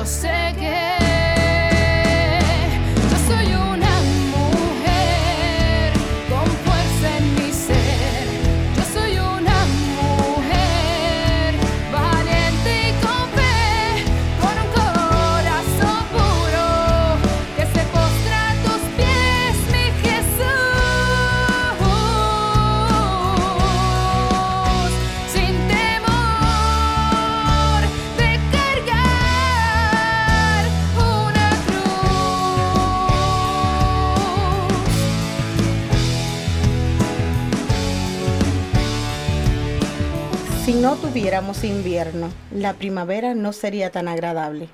yo sé que tuviéramos invierno, la primavera no sería tan agradable.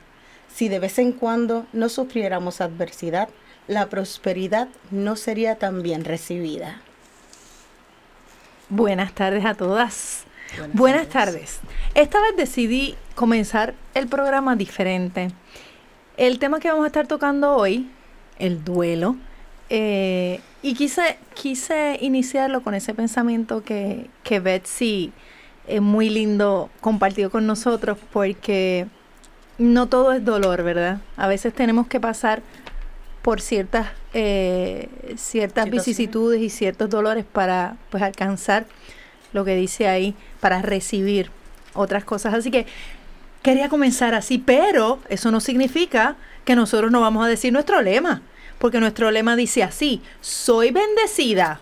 Si de vez en cuando no sufriéramos adversidad, la prosperidad no sería tan bien recibida. Buenas tardes a todas. Buenas, tardes. Esta vez decidí comenzar el programa diferente. El tema que vamos a estar tocando hoy, el duelo, eh, y quise, quise iniciarlo con ese pensamiento que, que Betsy es muy lindo compartió con nosotros porque no todo es dolor, ¿verdad? A veces tenemos que pasar por ciertas, eh, ciertas vicisitudes y ciertos dolores para pues alcanzar lo que dice ahí, para recibir otras cosas. Así que quería comenzar así, pero eso no significa que nosotros no vamos a decir nuestro lema, porque nuestro lema dice así, soy bendecida,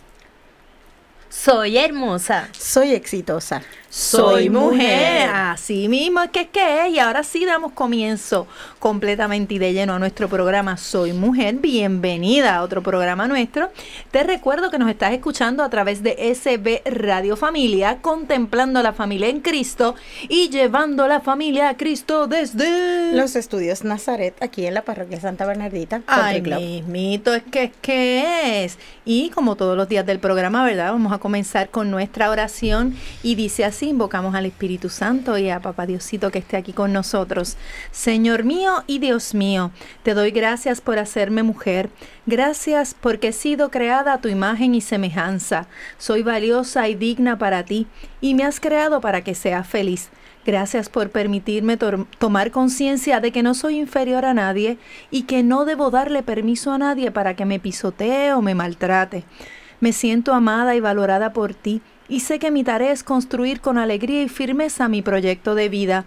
Soy hermosa. Soy exitosa. Soy mujer. Así mismo es que es que es. Y ahora sí damos comienzo completamente y de lleno a nuestro programa Soy Mujer. Bienvenida a otro programa nuestro. Te recuerdo que nos estás escuchando a través de SB Radio Familia, contemplando la familia en Cristo y llevando la familia a Cristo desde Los estudios Nazaret aquí en la parroquia Santa Bernardita. Ay, mismito, es que es que es. Y como todos los días del programa, ¿verdad? Vamos a comenzar con nuestra oración y dice así, invocamos al Espíritu Santo y a Papá Diosito que esté aquí con nosotros. Señor mío y Dios mío, te doy gracias por hacerme mujer. Gracias porque he sido creada a tu imagen y semejanza. Soy valiosa y digna para ti y me has creado para que sea feliz. Gracias por permitirme tomar conciencia de que no soy inferior a nadie y que no debo darle permiso a nadie para que me pisotee o me maltrate. Me siento amada y valorada por ti y sé que mi tarea es construir con alegría y firmeza mi proyecto de vida.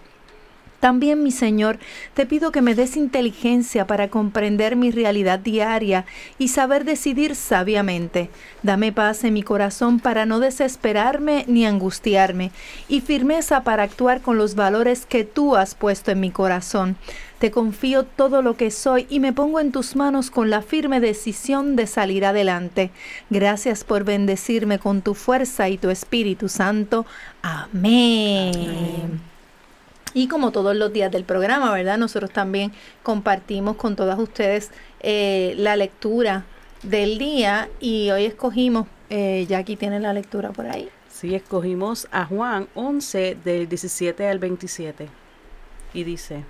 También, mi Señor, te pido que me des inteligencia para comprender mi realidad diaria y saber decidir sabiamente. Dame paz en mi corazón para no desesperarme ni angustiarme y firmeza para actuar con los valores que tú has puesto en mi corazón. Te confío todo lo que soy y me pongo en tus manos con la firme decisión de salir adelante. Gracias por bendecirme con tu fuerza y tu Espíritu Santo. Amén. Y como todos los días del programa, ¿verdad? Nosotros también compartimos con todas ustedes eh, la lectura del día y hoy escogimos, eh, aquí tiene la lectura por ahí. Sí, escogimos a Juan 11 del 17 al 27 y dice,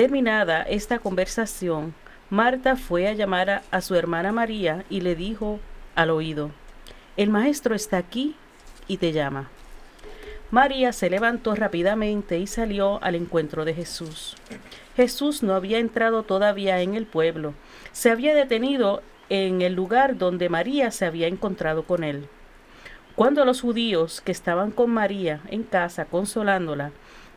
terminada esta conversación, Marta fue a llamar a, su hermana María y le dijo al oído, el maestro está aquí y te llama. María se levantó rápidamente y salió al encuentro de Jesús. Jesús no había entrado todavía en el pueblo, se había detenido en el lugar donde María se había encontrado con él. Cuando los judíos que estaban con María en casa consolándola,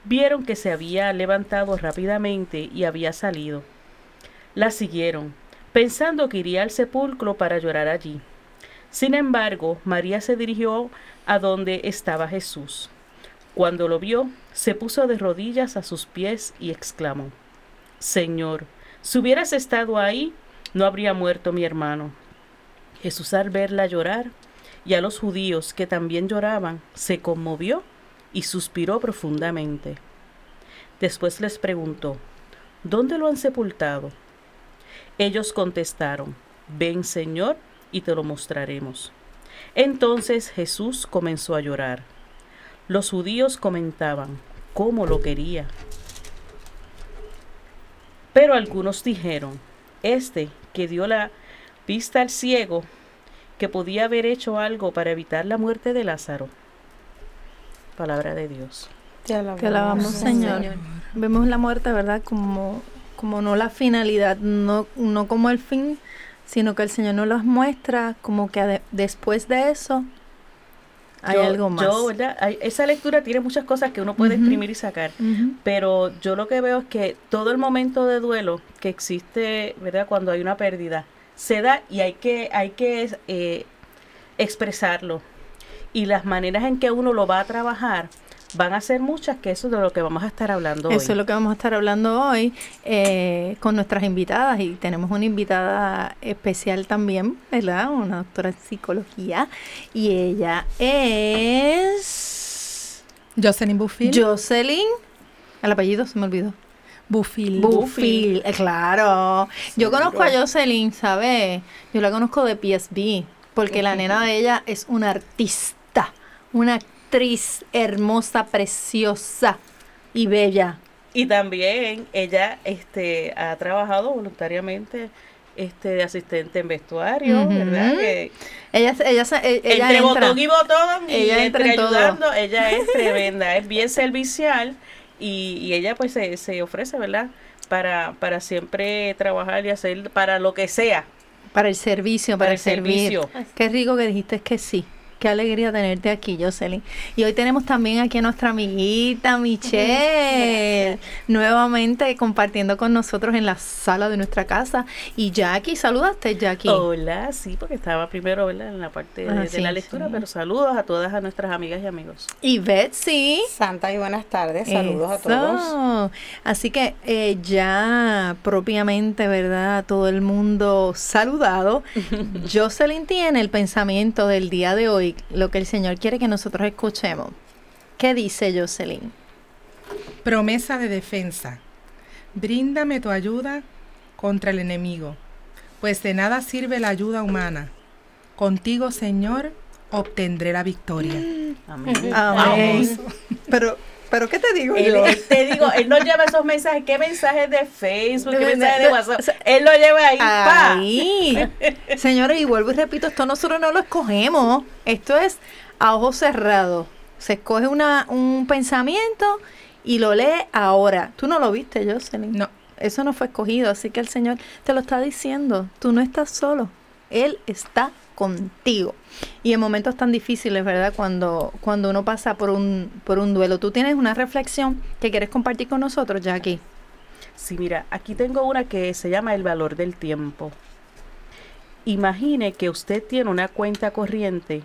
vieron que se había levantado rápidamente y había salido, la siguieron, pensando que iría al sepulcro para llorar allí. Sin embargo, María se dirigió a donde estaba Jesús. Cuando lo vio, se puso de rodillas a sus pies y exclamó, Señor, si hubieras estado ahí, no habría muerto mi hermano. Jesús al verla llorar y a los judíos que también lloraban, se conmovió y suspiró profundamente. Después les preguntó, ¿Dónde lo han sepultado? Ellos contestaron, Ven Señor, y te lo mostraremos. Entonces Jesús comenzó a llorar. Los judíos comentaban cómo lo quería. Pero algunos dijeron, este que dio la vista al ciego, que podía haber hecho algo para evitar la muerte de Lázaro. Palabra de Dios. Te alabamos, Te alabamos, Señor. Vemos la muerte, ¿verdad? Como, como no la finalidad, no, no como el fin, sino que el Señor nos las muestra como que después de eso hay Yo- algo más. yo, ¿verdad? Hay- esa lectura tiene muchas cosas que uno puede exprimir y sacar. Pero yo lo que veo es que todo el momento de duelo que existe, ¿verdad? Cuando hay una pérdida, se da y hay que, hay que eh, expresarlo. Y las maneras en que uno lo va a trabajar van a ser muchas, que eso es de lo que vamos a estar hablando hoy. Eso es lo que vamos a estar hablando hoy eh, con nuestras invitadas y tenemos una invitada especial también, ¿verdad? Una doctora en psicología y ella es Jocelyn Buffil. Jocelyn. El apellido se me olvidó. Buffil. Bufil, eh, claro. Yo conozco a Jocelyn, ¿sabes? Yo la conozco de PSB, porque la nena de ella es una artista, una actriz hermosa, preciosa y bella. Y también ella este, ha trabajado voluntariamente este, de asistente en vestuario. ¿verdad? Que Ella, ella, e- ella entre entra- botón y botón y ella entra entre en todo. ayudando, ella es tremenda, es bien servicial y, y ella pues se, se ofrece, ¿verdad? Para, para siempre trabajar y hacer para lo que sea. para el servicio, para, Para el servir. servicio. Qué rico que dijiste que sí. Qué alegría tenerte aquí, Jocelyn. Y hoy tenemos también aquí a nuestra amiguita Michelle, nuevamente compartiendo con nosotros en la sala de nuestra casa. Y Jackie, saludaste, Jackie. Hola, sí, porque estaba primero ¿verdad? en la parte de, Ah, de sí, la lectura, sí. pero saludos a todas a nuestras amigas y amigos. Y Betsy. Santa y buenas tardes, saludos a todos. Así que eh, ya propiamente, ¿verdad? Todo el mundo saludado. Jocelyn tiene el pensamiento del día de hoy, lo que el Señor quiere que nosotros escuchemos. ¿Qué dice Jocelyn? Promesa de defensa. Bríndame tu ayuda contra el enemigo, pues de nada sirve la ayuda humana. Contigo, Señor, obtendré la victoria. Amén. Amén. Pero, pero ¿qué te digo Él, yo? él- te digo, él no lleva esos mensajes. ¿Qué mensajes de Facebook? ¿Qué mensajes de- WhatsApp? Él lo lleva ahí. pa. Ahí. Señores, y vuelvo y repito, esto nosotros no lo escogemos. Esto es a ojos cerrados. Se escoge una, un pensamiento y lo lee ahora. Tú no lo viste, Jocelyn. No, Eso no fue escogido, así que el Señor te lo está diciendo. Tú no estás solo. Él está contigo. Y en momentos tan difíciles, ¿verdad? Cuando, cuando uno pasa por un, por un duelo. Tú tienes una reflexión que quieres compartir con nosotros, Jackie. Sí, mira, aquí tengo una que se llama el valor del tiempo. Imagine que usted tiene una cuenta corriente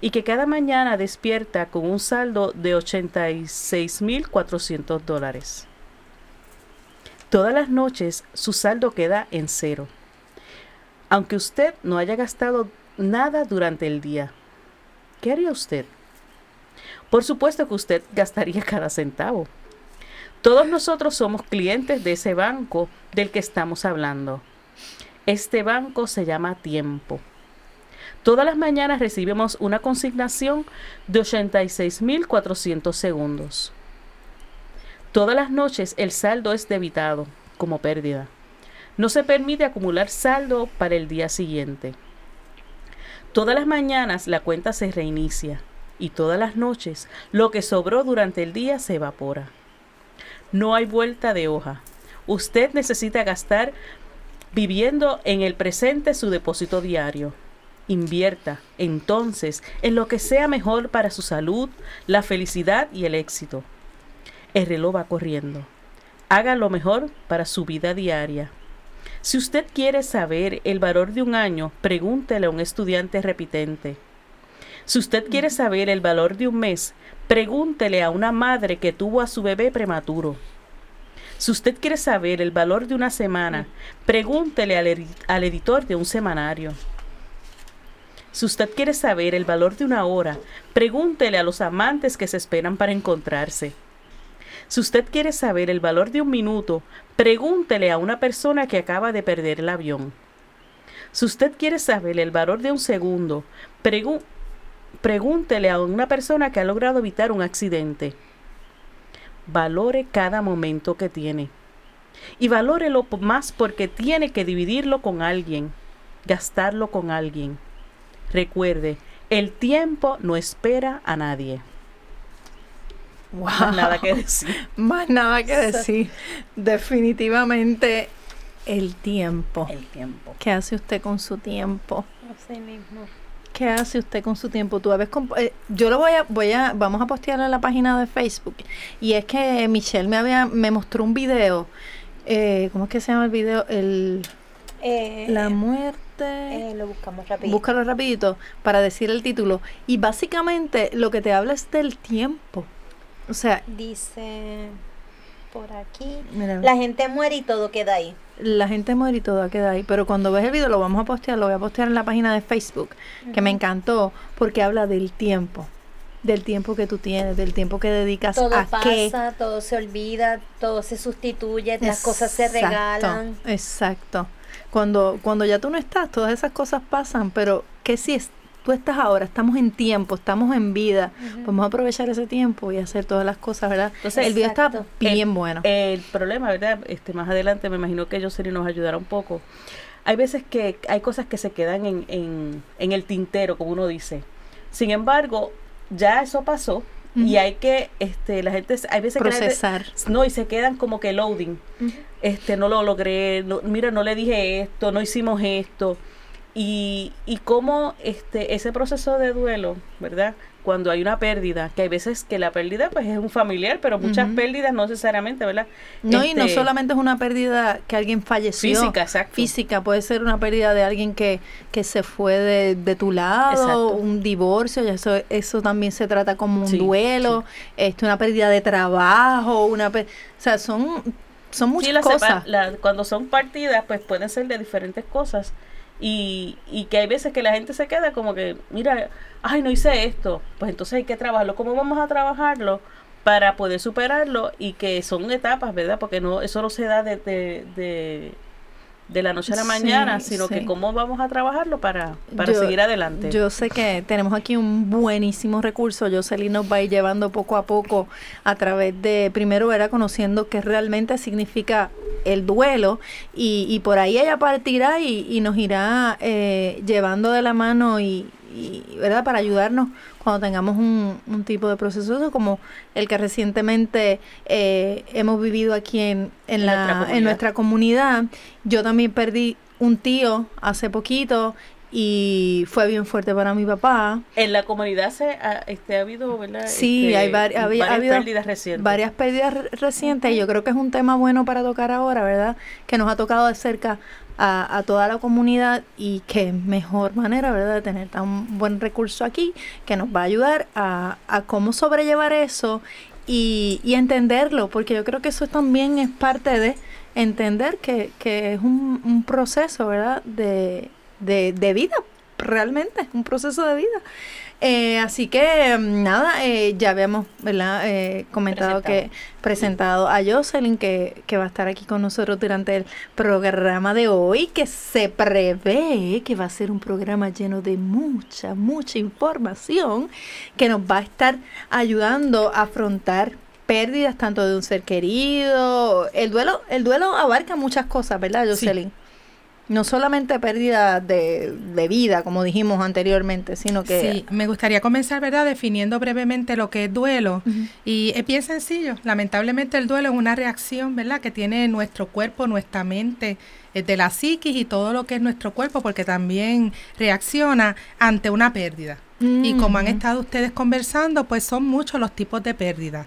y que cada mañana despierta con un saldo de 86.400 dólares. Todas las noches su saldo queda en cero, aunque usted no haya gastado nada durante el día. ¿Qué haría usted? Por supuesto que usted gastaría cada centavo. Todos nosotros somos clientes de ese banco del que estamos hablando. Este banco se llama tiempo. Todas las mañanas recibimos una consignación de 86.400 segundos. Todas las noches el saldo es debitado como pérdida. No se permite acumular saldo para el día siguiente. Todas las mañanas la cuenta se reinicia y todas las noches lo que sobró durante el día se evapora. No hay vuelta de hoja. Usted necesita gastar viviendo en el presente su depósito diario. Invierta, entonces, en lo que sea mejor para su salud, la felicidad y el éxito. El reloj va corriendo. Haga lo mejor para su vida diaria. Si usted quiere saber el valor de un año, pregúntele a un estudiante repitente. Si usted quiere saber el valor de un mes, pregúntele a una madre que tuvo a su bebé prematuro. Si usted quiere saber el valor de una semana, pregúntele al, edi- al editor de un semanario. Si usted quiere saber el valor de una hora, pregúntele a los amantes que se esperan para encontrarse. Si usted quiere saber el valor de un minuto, pregúntele a una persona que acaba de perder el avión. Si usted quiere saber el valor de un segundo, pregú- pregúntele a una persona que ha logrado evitar un accidente. Valore cada momento que tiene. Y valórelo más porque tiene que dividirlo con alguien, gastarlo con alguien. Recuerde, el tiempo no espera a nadie. Más nada que decir. Más nada que decir. Definitivamente el tiempo. El tiempo. ¿Qué hace usted con su tiempo? Así mismo. ¿Qué hace usted con su tiempo? Tú habes comp- eh, yo lo voy a, voy a, vamos a postearlo en la página de Facebook. Y es que Michelle me había, me mostró un video. eh, ¿Cómo es que se llama el video? El, Eh, la muerte. eh, lo buscamos rápido. Búscalo rapidito para decir el título. Y básicamente lo que te habla es del tiempo. O sea, Dice por aquí. mira, La gente muere y todo queda ahí. la gente muere y todo queda ahí. Pero cuando ves el video lo vamos a postear, lo voy a postear en la página de Facebook, que me encantó porque habla del tiempo. Del tiempo que tú tienes, del tiempo que dedicas Todo a qué. pasa, todo se olvida, todo se sustituye, las cosas se regalan. Exacto. Cuando, cuando ya tú no estás, todas esas cosas pasan, pero que si es, tú estás ahora, estamos en tiempo, estamos en vida, vamos a aprovechar ese tiempo y hacer todas las cosas, ¿verdad? Entonces, el video está bien El- bueno. El problema, ¿verdad? Este, más adelante me imagino que Jocelyn nos ayudará un poco. Hay veces que hay cosas que se quedan en, en, en el tintero, como uno dice. Sin embargo, ya eso pasó y hay que, este, la gente, hay veces que gente- Procesar. no, y se quedan como que loading. Este, no lo logré, no- mira, no le dije esto, no hicimos esto. Y, y cómo este, ese proceso de duelo, ¿verdad? Cuando hay una pérdida, que hay veces que la pérdida pues es un familiar, pero muchas pérdidas no necesariamente, ¿verdad? No, y no Este, solamente es una pérdida que alguien falleció. Física, exacto. Física, puede ser una pérdida de alguien que, que se fue de, de tu lado, Exacto. un divorcio, y eso, eso también se trata como un Sí, duelo, este, una pérdida de trabajo, una o sea, son, son Sí, muchas la sepa- cosas. la- cuando son partidas, pues pueden ser de diferentes cosas. Y, y que hay veces que la gente se queda como que, mira, ay, no hice esto. Pues entonces hay que trabajarlo. ¿Cómo vamos a trabajarlo para poder superarlo? Y que son etapas, ¿verdad? Porque no eso no se da de, de, de, de la noche a la Sí, mañana, sino sí. que cómo vamos a trabajarlo para, para Yo- seguir adelante. Yo sé que tenemos aquí un buenísimo recurso. Jocelyn nos va a ir llevando poco a poco a través de, primero era conociendo qué realmente significa el duelo y, y por ahí ella partirá y, y nos irá eh, llevando de la mano y, y, ¿verdad? Para ayudarnos cuando tengamos un, un tipo de proceso como el que recientemente eh, hemos vivido aquí en, en, En la, nuestra en nuestra comunidad. Yo también perdí un tío hace poquito y fue bien fuerte para mi papá. en la comunidad se ha, este, ha habido, ¿verdad? Sí, Este, hay vari- había- varias habido pérdidas recientes. Varias pérdidas re- recientes y yo creo que es un tema bueno para tocar ahora, ¿verdad? Que nos ha tocado de cerca a, a toda la comunidad y qué mejor manera, ¿verdad? De tener tan buen recurso aquí que nos va a ayudar a, a cómo sobrellevar eso y, y entenderlo, porque yo creo que eso también es parte de entender que, que es un, un proceso, ¿verdad? De, de, de vida, realmente, un proceso de vida. Eh, así que mm, nada, eh, ya habíamos ¿verdad? Eh, comentado que presentado a Jocelyn que, que va a estar aquí con nosotros durante el programa de hoy, que se prevé que va a ser un programa lleno de mucha, mucha información que nos va a estar ayudando a afrontar pérdidas tanto de un ser querido. El duelo, el duelo abarca muchas cosas, ¿verdad, Jocelyn? No solamente pérdida de, de vida, como dijimos anteriormente, sino que Sí, me gustaría comenzar, ¿verdad?, definiendo brevemente lo que es duelo. Y es bien sencillo. Lamentablemente el duelo es una reacción, ¿verdad?, que tiene nuestro cuerpo, nuestra mente, eh, de la psiquis y todo lo que es nuestro cuerpo, porque también reacciona ante una pérdida. Y como han Ujú. estado ustedes conversando, pues son muchos los tipos de pérdida.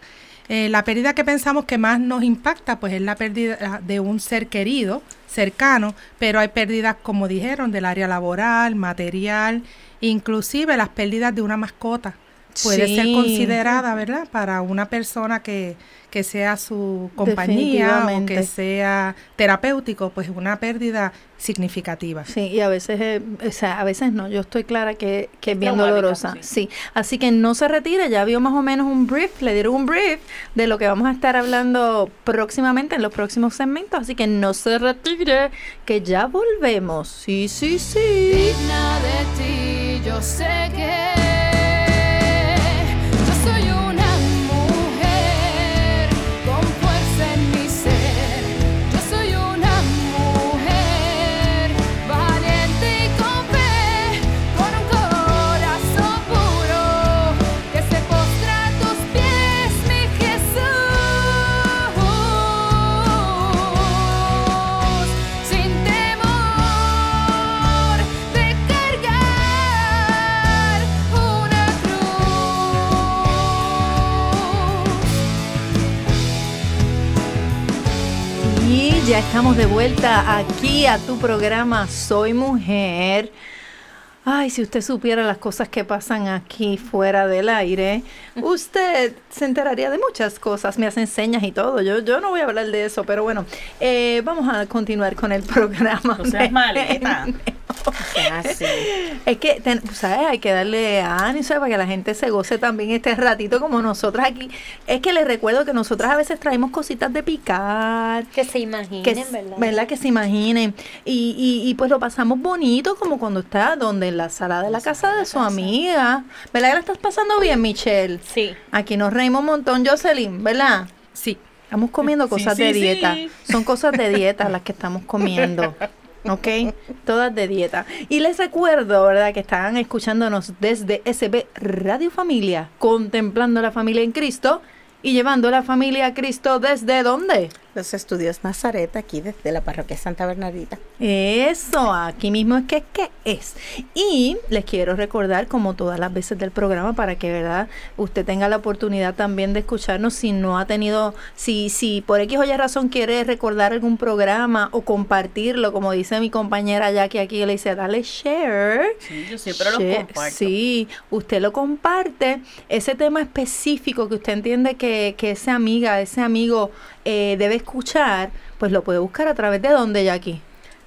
Eh, la pérdida que pensamos que más nos impacta, pues es la pérdida de un ser querido, cercano, pero hay pérdidas, como dijeron, del área laboral, material, inclusive las pérdidas de una mascota. Puede ser considerada, ¿verdad? Para una persona que, que sea su compañía o que sea terapéutico, pues una pérdida significativa. Sí, y a veces, eh, o sea, a veces no, yo estoy clara que, que es bien dolorosa. sí. Sí. así que no se retire, ya vio más o menos un brief, le dieron un brief de lo que vamos a estar hablando próximamente en los próximos segmentos, así que no se retire, que ya volvemos. Sí, sí, sí. digna de ti, yo sé que estamos de vuelta aquí a tu programa Soy Mujer. Ay, si usted supiera las cosas que pasan aquí fuera del aire, usted se enteraría de muchas cosas, me hacen señas y todo. Yo, yo no voy a hablar de eso, pero bueno, eh, vamos a continuar con el programa. No seas maleta. Es que, ten- ¿sabes? Hay que darle ánimo ¿sabes? para que la gente se goce también este ratito como nosotras aquí. Es que les recuerdo que nosotras a veces traemos cositas de picar, Que se imaginen, que, s- ¿verdad? Que se imaginen. Y, y, y pues lo pasamos bonito como cuando está donde en la sala de la casa de su amiga. ¿Verdad que la estás pasando bien, Michelle? Sí. Aquí nos reímos un montón, Jocelyn, ¿verdad? Sí. Estamos comiendo cosas sí, de sí. dieta. Son cosas de dieta las que estamos comiendo. ¿Ok? Todas de dieta. Y les recuerdo, ¿verdad? Que están escuchándonos desde SB Radio Familia, contemplando la familia en Cristo y llevando la familia a Cristo desde dónde? Los estudios Nazaret, aquí desde la parroquia Santa Bernardita. Eso, aquí mismo es que es que es. Y les quiero recordar, como todas las veces del programa, para que verdad usted tenga la oportunidad también de escucharnos si no ha tenido, si, si por X o Y razón quiere recordar algún programa o compartirlo, como dice mi compañera Jackie aquí, le dice, dale share. Sí, yo siempre Share, comparto. Sí, usted lo comparte. Ese tema específico que usted entiende que, que esa amiga, ese amigo eh, debe escuchar, pues lo puede buscar a través de dónde, Jackie.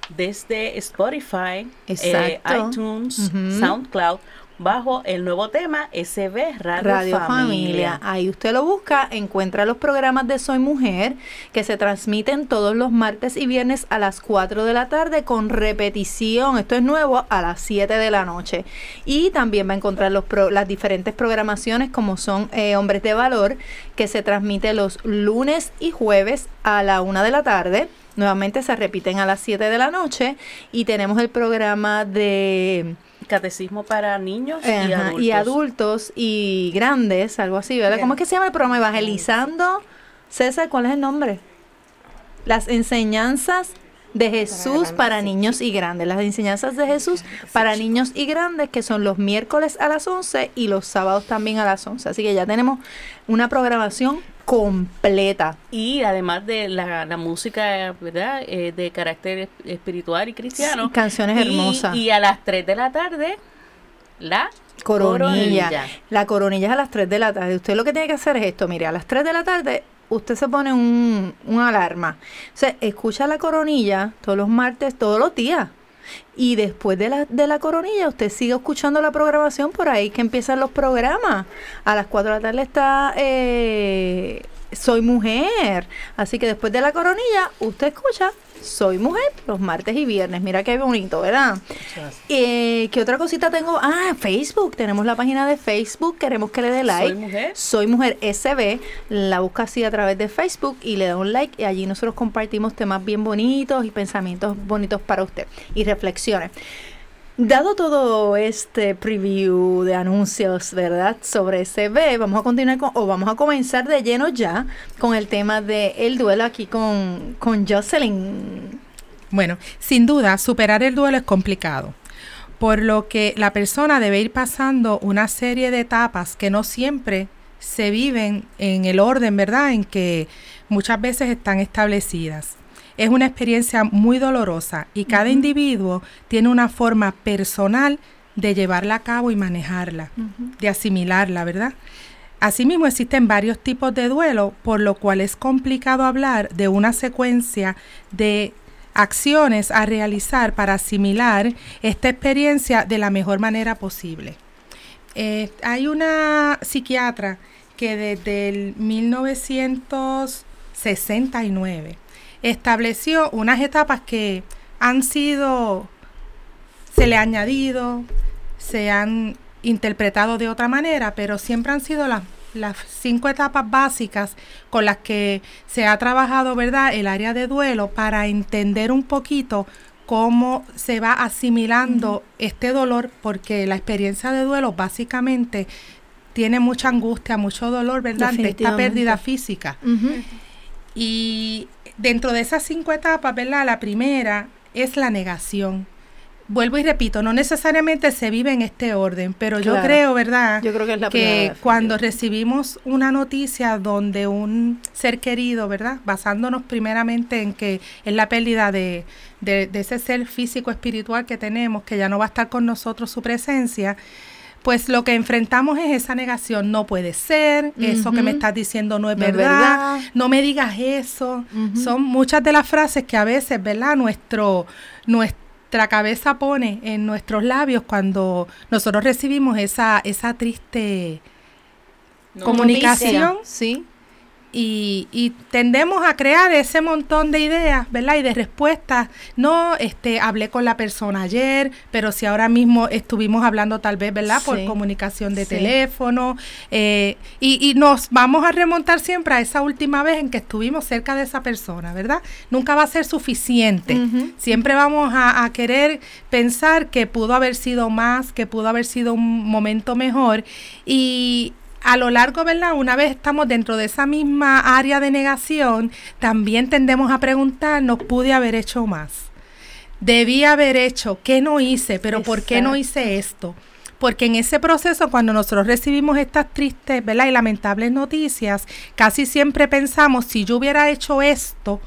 Desde Spotify, eh, iTunes. SoundCloud, bajo el nuevo tema SB Radio, Radio Familia. Familia. Ahí usted lo busca, encuentra los programas de Soy Mujer que se transmiten todos los martes y viernes a las 4 de la tarde con repetición. Esto es nuevo a las 7 de la noche. Y también va a encontrar los pro- las diferentes programaciones como son eh, Hombres de Valor que se transmite los lunes y jueves a la 1 de la tarde. Nuevamente se repiten a las 7 de la noche y tenemos el programa de Catecismo para niños y, adultos. y adultos y grandes, algo así, ¿verdad? ¿Cómo es que se llama el programa? Evangelizando. César, ¿cuál es el nombre? Las enseñanzas de Jesús grandes, para niños y grandes. Las enseñanzas de Jesús para niños y grandes, que son los miércoles a las 11 y los sábados también a las 11. Así que ya tenemos una programación completa. Y además de la, la música, ¿verdad? Eh, de carácter es- espiritual y cristiano. Sí, canciones Y- hermosas. Y a las 3 de la tarde, la Coronilla. Coronilla. La coronilla es a las 3 de la tarde. Usted lo que tiene que hacer es esto, mire, a las 3 de la tarde usted se pone un, un alarma. O sea, escucha la coronilla todos los martes, todos los días. Y después de la, de la coronilla, usted sigue escuchando la programación por ahí que empiezan los programas. A las 4 de la tarde está eh, Soy Mujer. Así que después de la coronilla, usted escucha Soy Mujer los martes y viernes. Mira qué bonito, ¿verdad? Eh, ¿Qué otra cosita tengo? Ah, Facebook. Tenemos la página de Facebook. Queremos que le dé like. Soy mujer. Soy Mujer SB. La busca así a través de Facebook y le da un like. Y allí nosotros compartimos temas bien bonitos y pensamientos bonitos para usted. Y reflexiones. Dado todo este preview de anuncios, ¿verdad? Sobre SB, vamos a continuar con, o vamos a comenzar de lleno ya con el tema del el duelo aquí con, con Jocelyn. Bueno, sin duda, superar el duelo es complicado, por lo que la persona debe ir pasando una serie de etapas que no siempre se viven en el orden, ¿verdad? En que muchas veces están establecidas. Es una experiencia muy dolorosa y cada individuo tiene una forma personal de llevarla a cabo y manejarla, de asimilarla, ¿verdad? Asimismo, existen varios tipos de duelo, por lo cual es complicado hablar de una secuencia de acciones a realizar para asimilar esta experiencia de la mejor manera posible. Eh, hay una psiquiatra que desde el 1969 estableció unas etapas que han sido, se le ha añadido, se han interpretado de otra manera, pero siempre han sido las, las cinco etapas básicas con las que se ha trabajado, ¿verdad?, el área de duelo para entender un poquito cómo se va asimilando este dolor, porque la experiencia de duelo básicamente tiene mucha angustia, mucho dolor, ¿verdad?, ante esta pérdida física. Y dentro de esas cinco etapas, ¿verdad? La primera es la negación. vuelvo y repito, no necesariamente se vive en este orden, pero yo creo, ¿verdad? Yo creo que es la primera que cuando recibimos una noticia donde un ser querido, ¿verdad? Basándonos primeramente en que es la pérdida de, de- de ese ser físico espiritual que tenemos, que ya no va a estar con nosotros su presencia, pues lo que enfrentamos es esa negación, no puede ser, eso que me estás diciendo no es No verdad, verdad. no me digas eso. Son muchas de las frases que a veces, ¿verdad? Nuestro, nuestra cabeza pone en nuestros labios cuando nosotros recibimos esa, esa triste comunicación Sí. Y, y tendemos a crear ese montón de ideas, ¿verdad? Y de respuestas. No, este, hablé con la persona ayer, pero si ahora mismo estuvimos hablando tal vez, ¿verdad? Por Sí. comunicación de Sí. teléfono. eh, y, y nos vamos a remontar siempre a esa última vez en que estuvimos cerca de esa persona, ¿verdad? Nunca va a ser suficiente. Siempre vamos a, a querer pensar que pudo haber sido más, que pudo haber sido un momento mejor. Y a lo largo, ¿verdad? Una vez estamos dentro de esa misma área de negación, también tendemos a preguntarnos, ¿pude haber hecho más? Debí haber hecho, ¿qué no hice? Pero ¿por qué no hice esto? Porque en ese proceso, cuando nosotros recibimos estas tristes, ¿verdad? Y lamentables noticias, casi siempre pensamos, si yo hubiera hecho esto,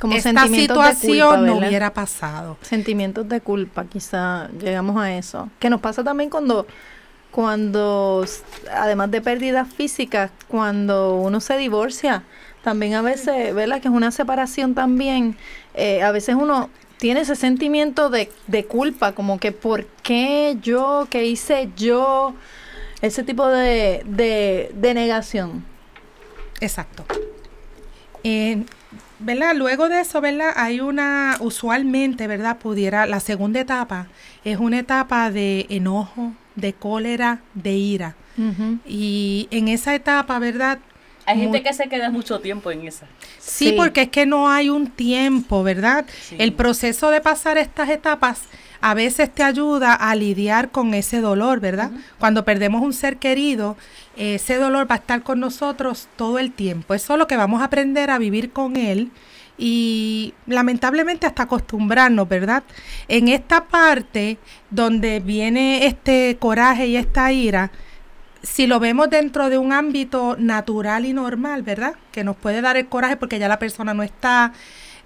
Como esta situación culpa, no hubiera pasado. Sentimientos de culpa, quizá llegamos a eso. Que nos pasa también cuando, cuando, además de pérdidas físicas, cuando uno se divorcia, también a veces, ¿verdad? Que es una separación también, eh, a veces uno tiene ese sentimiento de, de culpa, como que ¿por qué yo? ¿Qué hice yo? Ese tipo de, de, de negación. Exacto. Eh, ¿Verdad? Luego de eso, ¿verdad? Hay una, usualmente, ¿verdad? Pudiera, la segunda etapa es una etapa de enojo, de cólera, de ira. Y en esa etapa, ¿verdad? Hay gente que se queda mucho tiempo en esa. Sí, Sí. porque es que no hay un tiempo, ¿verdad? Sí. El proceso de pasar estas etapas a veces te ayuda a lidiar con ese dolor, ¿verdad? Cuando perdemos un ser querido, ese dolor va a estar con nosotros todo el tiempo. Es solo que vamos a aprender a vivir con él y lamentablemente hasta acostumbrarnos, ¿verdad? En esta parte donde viene este coraje y esta ira, si lo vemos dentro de un ámbito natural y normal, ¿verdad? Que nos puede dar el coraje porque ya la persona no está.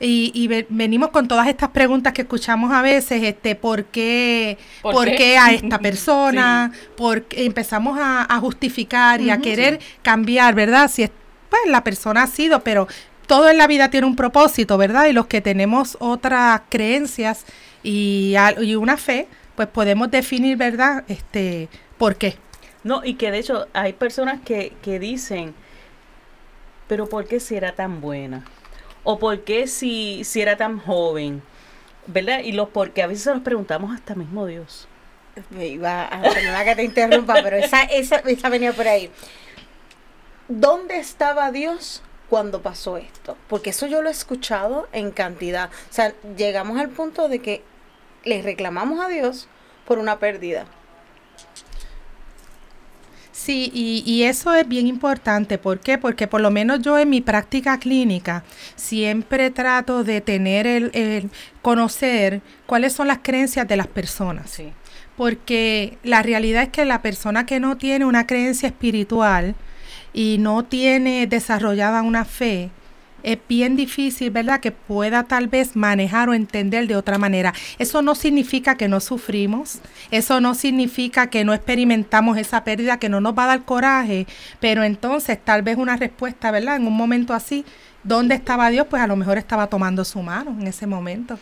Y, y ve- venimos con todas estas preguntas que escuchamos a veces, este, ¿por qué, ¿Por ¿por qué? qué a esta persona? Porque empezamos a, a justificar y a querer cambiar, ¿verdad? Si es, pues la persona ha sido, pero todo en la vida tiene un propósito, ¿verdad? Y los que tenemos otras creencias y, una fe, pues podemos definir, ¿verdad? Este, ¿por qué? No, y que de hecho hay personas que, que dicen, pero ¿por qué si era tan buena? ¿O por qué si, si era tan joven? ¿Verdad? Y los porque a veces se los preguntamos hasta mismo Dios. Me iba a perdona que te interrumpa, pero esa, esa, esa venía por ahí. ¿Dónde estaba Dios cuando pasó esto? Porque eso yo lo he escuchado en cantidad. O sea, llegamos al punto de que le reclamamos a Dios por una pérdida. Sí, y, y eso es bien importante. ¿Por qué? Porque por lo menos yo en mi práctica clínica siempre trato de tener el, el conocer cuáles son las creencias de las personas. Sí. Porque la realidad es que la persona que no tiene una creencia espiritual y no tiene desarrollada una fe, es bien difícil, ¿verdad? Que pueda tal vez manejar o entender de otra manera. Eso no significa que no sufrimos, eso no significa que no experimentamos esa pérdida, que no nos va a dar coraje, pero entonces tal vez una respuesta, ¿verdad? En un momento así, ¿dónde estaba Dios? Pues a lo mejor estaba tomando su mano en ese momento.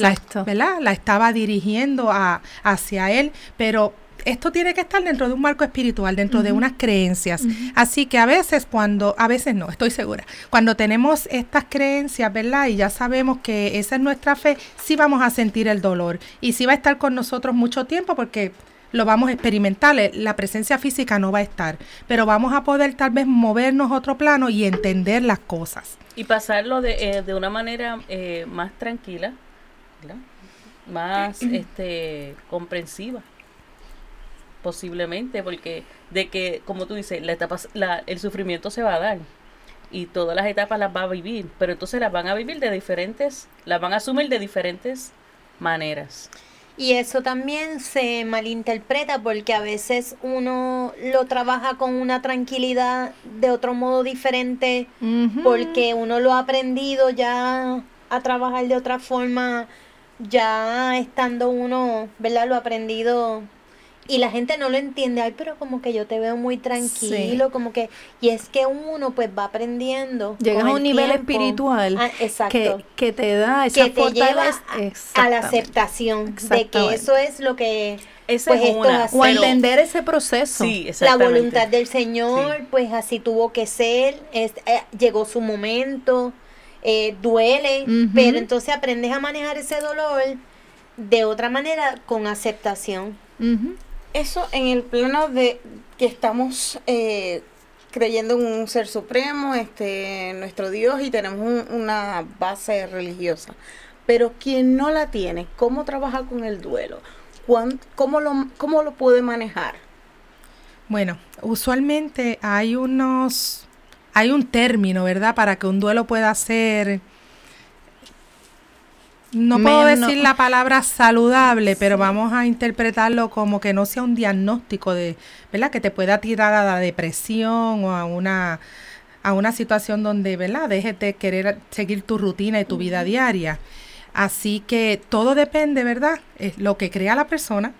La, Exacto. ¿verdad? La estaba dirigiendo a, hacia Él, pero esto tiene que estar dentro de un marco espiritual, dentro de unas creencias. Así que a veces cuando, a veces no, estoy segura, cuando tenemos estas creencias, ¿verdad? Y ya sabemos que esa es nuestra fe, sí vamos a sentir el dolor y sí va a estar con nosotros mucho tiempo porque lo vamos a experimentar, eh, la presencia física no va a estar, pero vamos a poder tal vez movernos a otro plano y entender las cosas. Y pasarlo de, eh, de una manera eh, más tranquila, ¿verdad? más este comprensiva posiblemente porque de que como tú dices la etapa la, el sufrimiento se va a dar y todas las etapas las va a vivir pero entonces las van a vivir de diferentes las van a asumir de diferentes maneras Y eso también se malinterpreta porque a veces uno lo trabaja con una tranquilidad de otro modo diferente porque uno lo ha aprendido ya a trabajar de otra forma, ya estando uno, ¿verdad? Lo ha aprendido y la gente no lo entiende, ay, pero como que yo te veo muy tranquilo, como que, y es que uno pues va aprendiendo. Llegas con a un el nivel tiempo. espiritual Ah, exacto. que, que te da esa que te lleva a- la aceptación de que eso es lo que Esa pues es esto una. O entender ese proceso. Sí, la voluntad del Señor, Sí. pues así tuvo que ser, es- eh, llegó su momento, eh, duele, pero entonces aprendes a manejar ese dolor de otra manera con aceptación. Ujú. Eso en el plano de que estamos eh, creyendo en un ser supremo, este, nuestro Dios, y tenemos un- una base religiosa. Pero quien no la tiene, ¿cómo trabaja con el duelo? ¿Cuán- ¿Cómo lo, cómo lo puede manejar? Bueno, usualmente hay unos, hay un término, ¿verdad? Para que un duelo pueda ser, no puedo Menos- decir la palabra saludable, pero vamos a interpretarlo como que no sea un diagnóstico de, ¿verdad? Que te pueda tirar a la depresión o a una, a una situación donde, ¿verdad? Dejes de querer seguir tu rutina y tu vida diaria. Así que todo depende, ¿verdad? Es lo que crea la persona,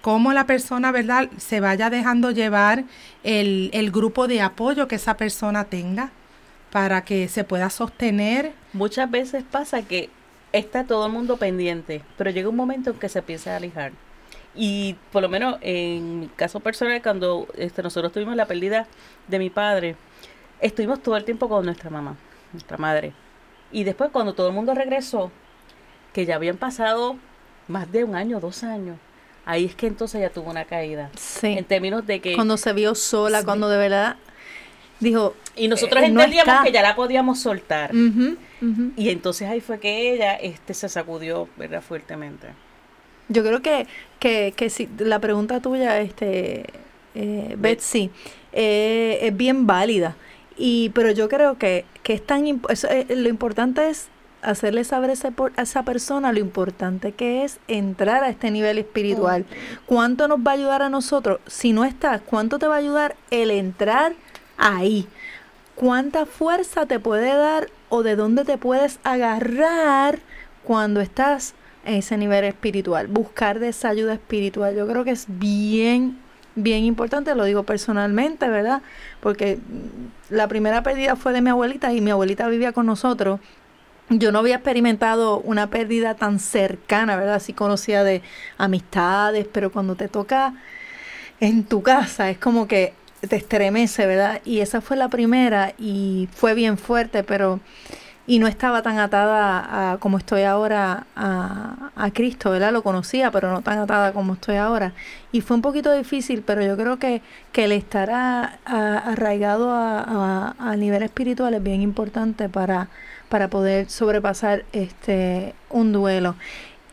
cómo la persona, ¿verdad? Se vaya dejando llevar el, el grupo de apoyo que esa persona tenga para que se pueda sostener. Muchas veces pasa que está todo el mundo pendiente, pero llega un momento en que se empieza a alejar. Y por lo menos en mi caso personal, cuando este, nosotros tuvimos la pérdida de mi padre, estuvimos todo el tiempo con nuestra mamá, nuestra madre. Y después cuando todo el mundo regresó, que ya habían pasado más de un año, dos años, ahí es que entonces ya tuvo una caída. Sí. En términos de que... Cuando se vio sola, cuando de verdad dijo. y nosotros eh, entendíamos que ya la podíamos soltar. Y entonces ahí fue que ella este, se sacudió, ¿verdad? Fuertemente. Yo creo que, que, que si la pregunta tuya, este, eh, Betsy, eh, es bien válida. Y, pero yo creo que, que es tan imp- eso, eh, lo importante es hacerle saber a, ese por- a esa persona lo importante que es entrar a este nivel espiritual. ¿Cuánto nos va a ayudar a nosotros? Si no estás, ¿cuánto te va a ayudar el entrar ahí? ¿Cuánta fuerza te puede dar o de dónde te puedes agarrar cuando estás en ese nivel espiritual? Buscar de esa ayuda espiritual. Yo creo que es bien, bien importante, lo digo personalmente, ¿verdad? Porque la primera pérdida fue de mi abuelita y mi abuelita vivía con nosotros. Yo no había experimentado una pérdida tan cercana, ¿verdad? Sí conocía de amistades, pero cuando te toca en tu casa es como que te estremece, ¿verdad? Y esa fue la primera y fue bien fuerte, pero y no estaba tan atada a, como estoy ahora a, a Cristo, ¿verdad? Lo conocía, pero no tan atada como estoy ahora. Y fue un poquito difícil, pero yo creo que, que el estar arraigado a nivel espiritual es bien importante para, para poder sobrepasar este un duelo.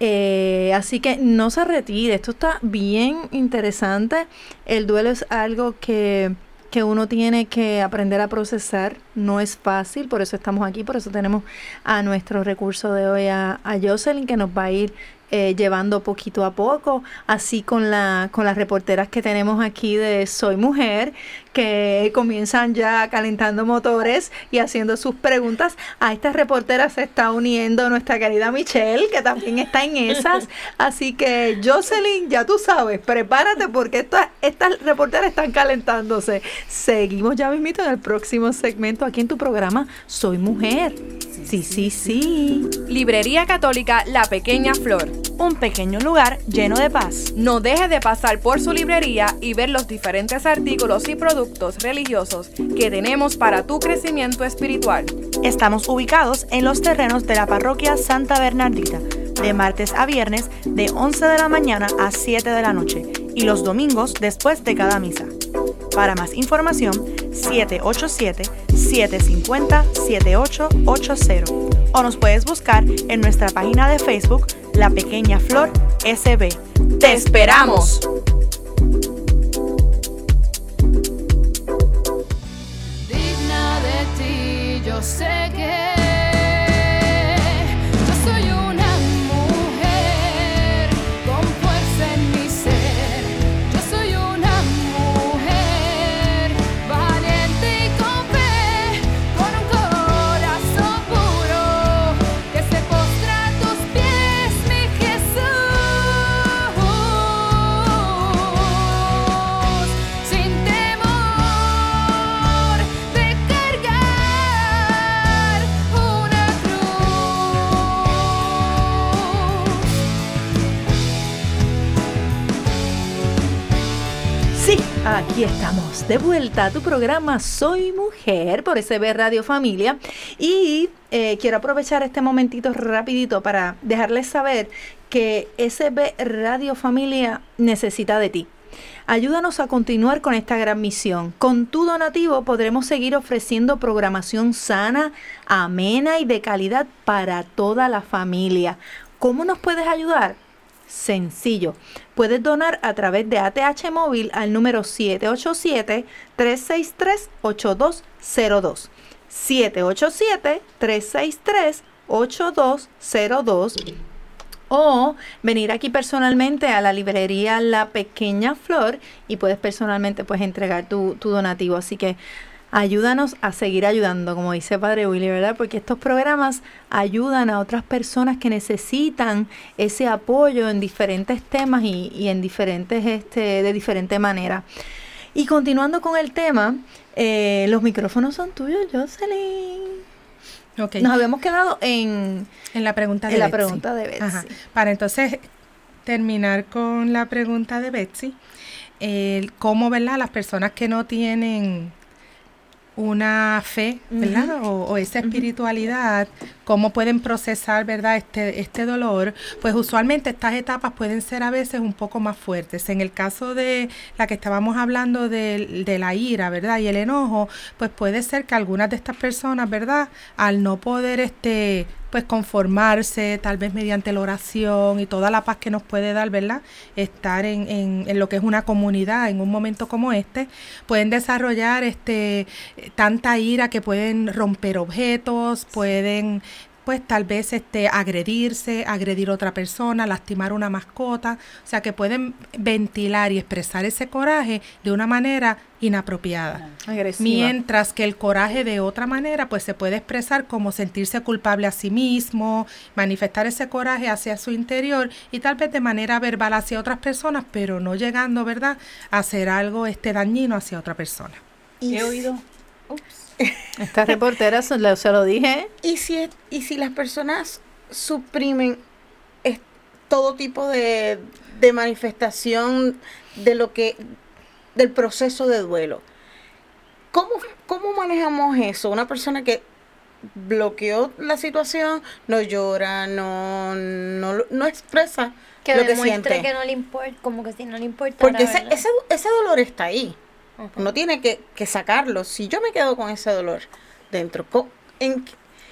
Eh, así que no se retire, esto está bien interesante. El duelo es algo que, que uno tiene que aprender a procesar, no es fácil, por eso estamos aquí, por eso tenemos a nuestro recurso de hoy a, a Jocelyn que nos va a ir eh, llevando poquito a poco, así con, la, con las reporteras que tenemos aquí de Soy Mujer, que comienzan ya calentando motores y haciendo sus preguntas. A estas reporteras se está uniendo nuestra querida Michelle, que también está en esas. Así que, Jocelyn, ya tú sabes, prepárate porque estas, estas reporteras están calentándose. Seguimos ya mismito en el próximo segmento aquí en tu programa Soy Mujer. Sí, sí, sí. Librería Católica La Pequeña Flor. Un pequeño lugar lleno de paz. No deje de pasar por su librería y ver los diferentes artículos y productos religiosos que tenemos para tu crecimiento espiritual. Estamos ubicados en los terrenos de la parroquia Santa Bernardita, de martes a viernes de 11 de la mañana a 7 de la noche y los domingos después de cada misa. Para más información, 787-750-7880 o nos puedes buscar en nuestra página de Facebook La Pequeña Flor SB. ¡Te esperamos! Yo sé que de vuelta a tu programa Soy Mujer por SB Radio Familia y eh, quiero aprovechar este momentito rapidito para dejarles saber que SB Radio Familia necesita de ti. Ayúdanos a continuar con esta gran misión. Con tu donativo podremos seguir ofreciendo programación sana, amena y de calidad para toda la familia. ¿Cómo nos puedes ayudar? Sencillo. Puedes donar a través de ATH móvil al número 787-363-8202. 787-363-8202 o venir aquí personalmente a la librería La Pequeña Flor y puedes personalmente pues entregar tu, tu donativo. Así que ayúdanos a seguir ayudando, como dice Padre Willy, ¿verdad? Porque estos programas ayudan a otras personas que necesitan ese apoyo en diferentes temas y, y en diferentes, este, de diferente manera. Y continuando con el tema, eh, los micrófonos son tuyos, Jocelyn. Ok. Nos habíamos quedado en, En la pregunta de en la Betsy. pregunta de Betsy. Ajá. Para entonces terminar con la pregunta de Betsy, cómo, ¿verdad? Las personas que no tienen una fe, ¿verdad? o, o esa espiritualidad, cómo pueden procesar, ¿verdad? Este, este dolor, pues usualmente estas etapas pueden ser a veces un poco más fuertes. En el caso de la que estábamos hablando de, de la ira, ¿verdad? Y el enojo, pues puede ser que algunas de estas personas, ¿verdad? Al no poder, este, pues conformarse, tal vez mediante la oración y toda la paz que nos puede dar, ¿verdad? Estar en, en, en lo que es una comunidad en un momento como este, pueden desarrollar este tanta ira que pueden romper objetos, pueden pues tal vez este agredirse, agredir a otra persona, lastimar una mascota, o sea que pueden ventilar y expresar ese coraje de una manera inapropiada. Agresiva. Mientras que el coraje de otra manera, pues se puede expresar como sentirse culpable a sí mismo, manifestar ese coraje hacia su interior y tal vez de manera verbal hacia otras personas, pero no llegando, ¿verdad?, a hacer algo este dañino hacia otra persona. He oído. Esta reportera se lo, se lo dije. ¿Y si, y si las personas suprimen es- todo tipo de, de manifestación de lo que del proceso de duelo? ¿Cómo, ¿Cómo manejamos eso? Una persona que bloqueó la situación, no llora, no, no, no expresa Que lo que siente. que no le importa, como que si no le importa. Porque ese, ese, ese dolor está ahí. Uno tiene que, que sacarlo. Si yo me quedo con ese dolor dentro, ¿en,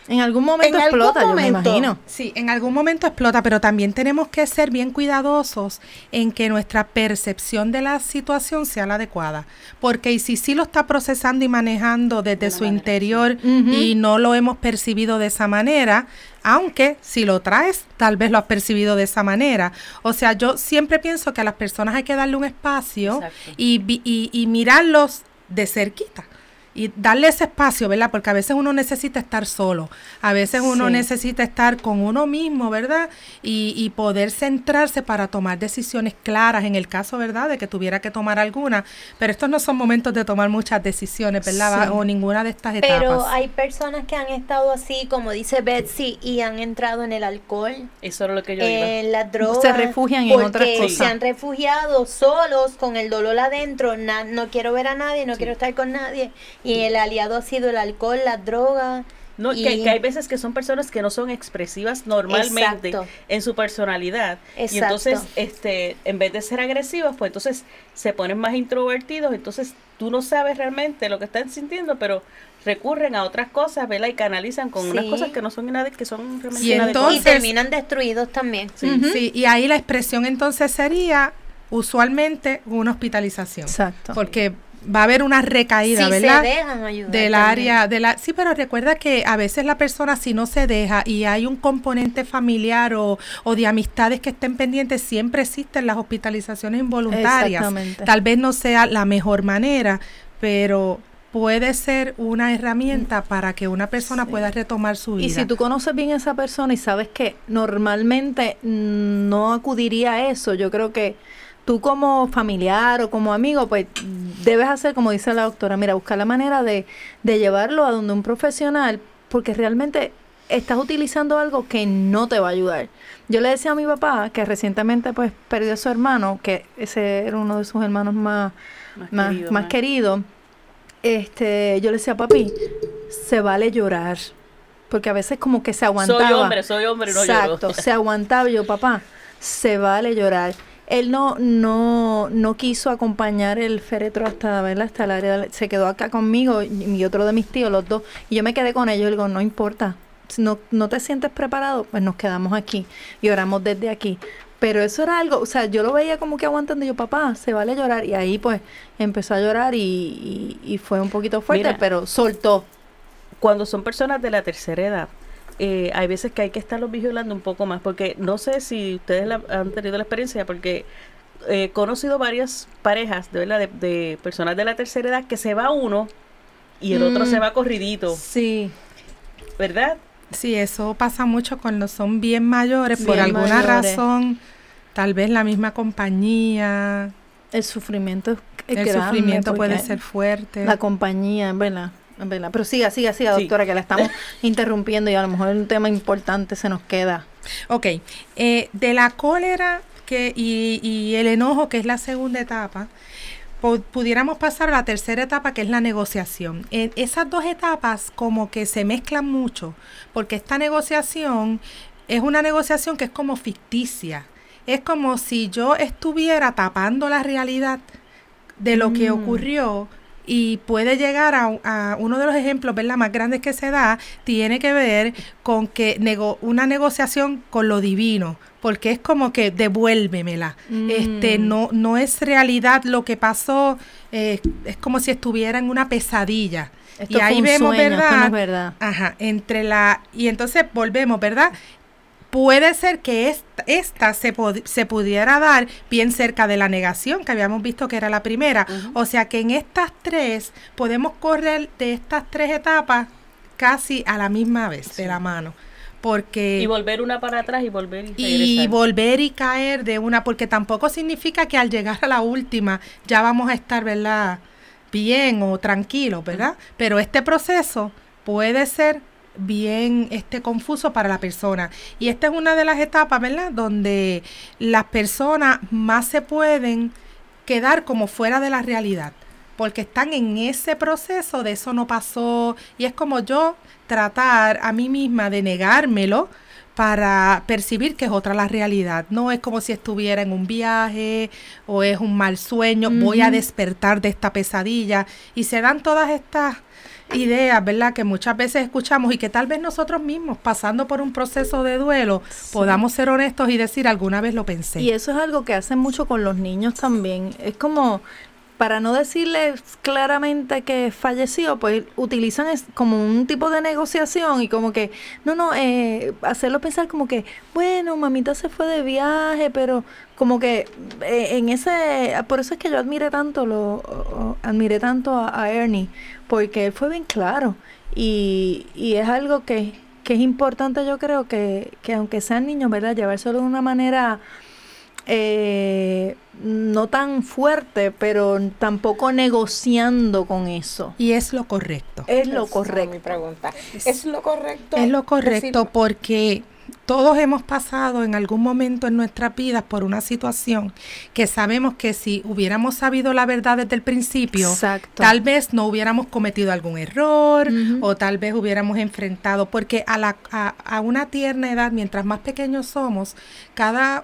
En algún momento En algún explota, yo me momento. imagino. Sí, en algún momento explota, pero también tenemos que ser bien cuidadosos en que nuestra percepción de la situación sea la adecuada. Porque y si sí lo está procesando y manejando desde su interior y no lo hemos percibido de esa manera, aunque si lo traes, tal vez lo has percibido de esa manera. O sea, yo siempre pienso que a las personas hay que darle un espacio y, y mirarlos de cerquita. Y darle ese espacio, ¿verdad? Porque a veces uno necesita estar solo, a veces uno Sí. necesita estar con uno mismo, ¿verdad? Y, y poder centrarse para tomar decisiones claras en el caso, ¿verdad? De que tuviera que tomar alguna. Pero estos no son momentos de tomar muchas decisiones, ¿verdad? Sí. O ninguna de estas etapas. Pero hay personas que han estado así, como dice Betsy, y han entrado en el alcohol, Eso era lo que yo iba. en las drogas. Se refugian en porque otras se cosas. han refugiado solos con el dolor adentro. na- no quiero ver a nadie, no quiero estar con nadie. Y el aliado ha sido el alcohol, las drogas. No, y- que, que hay veces que son personas que no son expresivas normalmente Exacto. en su personalidad. Y Exacto. entonces, este, en vez de ser agresivos, pues entonces se ponen más introvertidos. Entonces tú no sabes realmente lo que están sintiendo, pero recurren a otras cosas, ¿verdad? Y canalizan con unas cosas que no son inadecuadas, que son realmente Y y terminan destruidos también. Sí. Sí, y ahí la expresión entonces sería usualmente una hospitalización. Exacto. Porque va a haber una recaída, Si ¿verdad? se dejan ayudar. del área de la sí pero recuerda que a veces la persona si no se deja y hay un componente familiar o, o de amistades que estén pendientes siempre existen las hospitalizaciones involuntarias Exactamente. tal vez no sea la mejor manera pero puede ser una herramienta para que una persona pueda retomar su vida Y si tú conoces bien a esa persona y sabes que normalmente mm, no acudiría a eso, yo creo que tú como familiar o como amigo, pues debes hacer como dice la doctora, mira, buscar la manera de, de llevarlo a donde un profesional, porque realmente estás utilizando algo que no te va a ayudar. Yo le decía a mi papá que recientemente pues perdió a su hermano, que ese era uno de sus hermanos más, Más más, querido, más más. querido, este, yo le decía, papi, se vale llorar. Porque a veces como que se aguantaba. Soy hombre, soy hombre, no lloro. Exacto, se aguantaba. Yo, papá, se vale llorar. Él no, no, no quiso acompañar el féretro hasta, ¿verdad? hasta el área, de- se quedó acá conmigo y, otro de mis tíos, los dos. Y yo me quedé con ellos y digo, no importa, si no, no te sientes preparado, pues nos quedamos aquí y oramos desde aquí. Pero eso era algo, o sea, yo lo veía como que aguantando, y yo, papá, se vale llorar. Y ahí pues empezó a llorar y, y- y fue un poquito fuerte, Mira. pero soltó. Cuando son personas de la tercera edad, eh, hay veces que hay que estarlos vigilando un poco más, porque no sé si ustedes la- han tenido la experiencia, porque eh, he conocido varias parejas de, verdad, de, de personas de la tercera edad que se va uno y el otro Mm. se va corridito, Sí, ¿verdad? Sí, eso pasa mucho cuando son bien mayores, por alguna mayores. razón, tal vez la misma compañía, el sufrimiento es el grande, sufrimiento puede ser fuerte. La compañía, verdad, en verdad. Pero siga, siga, siga, Sí. doctora, que la estamos interrumpiendo y a lo mejor un tema importante se nos queda. Ok, eh, de la cólera que, y, y el enojo, que es la segunda etapa, pu- pudiéramos pasar a la tercera etapa, que es la negociación. En esas dos etapas como que se mezclan mucho, porque esta negociación es una negociación que es como ficticia. Es como si yo estuviera tapando la realidad de lo que Mm. ocurrió y puede llegar a, a uno de los ejemplos ¿verdad? más grandes que se da, tiene que ver con que nego- una negociación con lo divino, porque es como que devuélvemela. Este Mm. no, no es realidad lo que pasó, eh, es como si estuviera en una pesadilla. Esto y ahí vemos, sueño, ¿verdad? no es verdad. Ajá, entre la... Y entonces volvemos, ¿verdad? Puede ser que esta, esta se, se pudiera dar bien cerca de la negación, que habíamos visto que era la primera. O sea que en estas tres podemos correr de estas tres etapas casi a la misma vez, de la mano. Porque... Y volver una para atrás y volver y y volver y caer de una, porque tampoco significa que al llegar a la última ya vamos a estar, ¿verdad? Bien o tranquilos, ¿verdad? Pero este proceso puede ser bien este confuso para la persona. Y esta es una de las etapas, ¿verdad? Donde las personas más se pueden quedar como fuera de la realidad, porque están en ese proceso de eso no pasó y es como yo tratar a mí misma de negármelo para percibir que es otra la realidad. No es como si estuviera en un viaje o es un mal sueño, voy a despertar de esta pesadilla y se dan todas estas ideas, ¿verdad? Que muchas veces escuchamos y que tal vez nosotros mismos, pasando por un proceso de duelo, podamos ser honestos y decir, alguna vez lo pensé. Y eso es algo que hacen mucho con los niños también. Es como, para no decirles claramente que falleció, pues utilizan es como un tipo de negociación y como que, no, no, eh, hacerlo pensar como que, bueno, mamita se fue de viaje, pero como que eh, en ese, por eso es que yo admiré tanto, lo, admiré tanto a, a Ernie, porque él fue bien claro y, y es algo que, que es importante yo creo que, que aunque sean niños, ¿verdad? Llevárselo de una manera eh, no tan fuerte, pero tampoco negociando con eso. Y es lo correcto. Es lo Esa es correcto. mi pregunta. ¿Es lo correcto? Es lo correcto decir- porque todos hemos pasado en algún momento en nuestras vidas por una situación que sabemos que si hubiéramos sabido la verdad desde el principio, Exacto. tal vez no hubiéramos cometido algún error o tal vez hubiéramos enfrentado, porque a, la, a, a una tierna edad, mientras más pequeños somos, cada...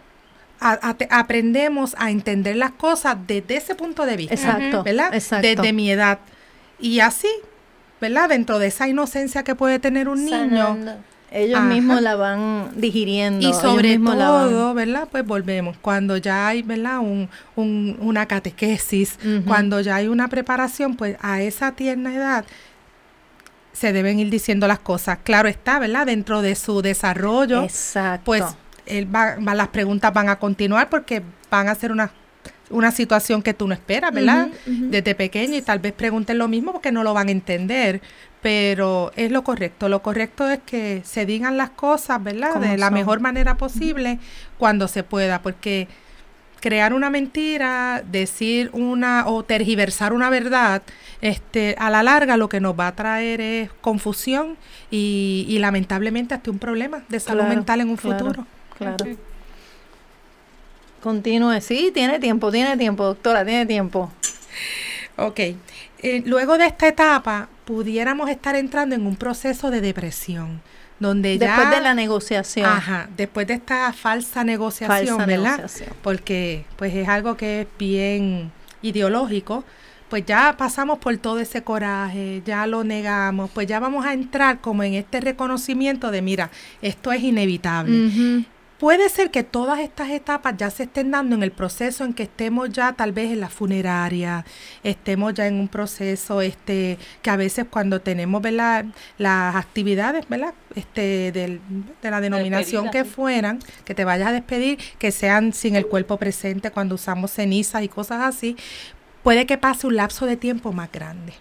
a- a- te- aprendemos a entender las cosas desde ese punto de vista, Exacto, ¿verdad? exacto. Desde mi edad. Y así, ¿verdad? Dentro de esa inocencia que puede tener un niño. Ellos Ajá. mismos la van digiriendo. y sobre van- todo, ¿verdad? Pues volvemos. Cuando ya hay, ¿verdad? Un, un- una catequesis, cuando ya hay una preparación, pues a esa tierna edad se deben ir diciendo las cosas. Claro está, ¿verdad? Dentro de su desarrollo, Exacto. pues él va, va- las preguntas van a continuar porque van a ser una, una situación que tú no esperas, ¿verdad? Desde pequeño y tal vez pregunten lo mismo porque no lo van a entender, pero es lo correcto. Lo correcto es que se digan las cosas, ¿verdad? De la mejor manera posible cuando se pueda, porque crear una mentira, decir una o tergiversar una verdad, este, a la larga lo que nos va a traer es confusión y, y lamentablemente hasta un problema de salud Claro, mental en un claro. futuro. Claro. Continúe. Sí, tiene tiempo, tiene tiempo, doctora, tiene tiempo. Ok. Eh, luego de esta etapa, pudiéramos estar entrando en un proceso de depresión, donde ya... Después de la negociación. Ajá, después de esta falsa negociación, Falsa ¿verdad? negociación. Porque pues es algo que es bien ideológico, pues ya pasamos por todo ese coraje, ya lo negamos, pues ya vamos a entrar como en este reconocimiento de, mira, esto es inevitable. Puede ser que todas estas etapas ya se estén dando en el proceso en que estemos ya tal vez en la funeraria, estemos ya en un proceso este que a veces cuando tenemos ¿verdad? las actividades ¿verdad? Este, del- de la denominación despedida, que fueran, que te vayas a despedir, que sean sin el cuerpo presente cuando usamos cenizas y cosas así, puede que pase un lapso de tiempo más grande.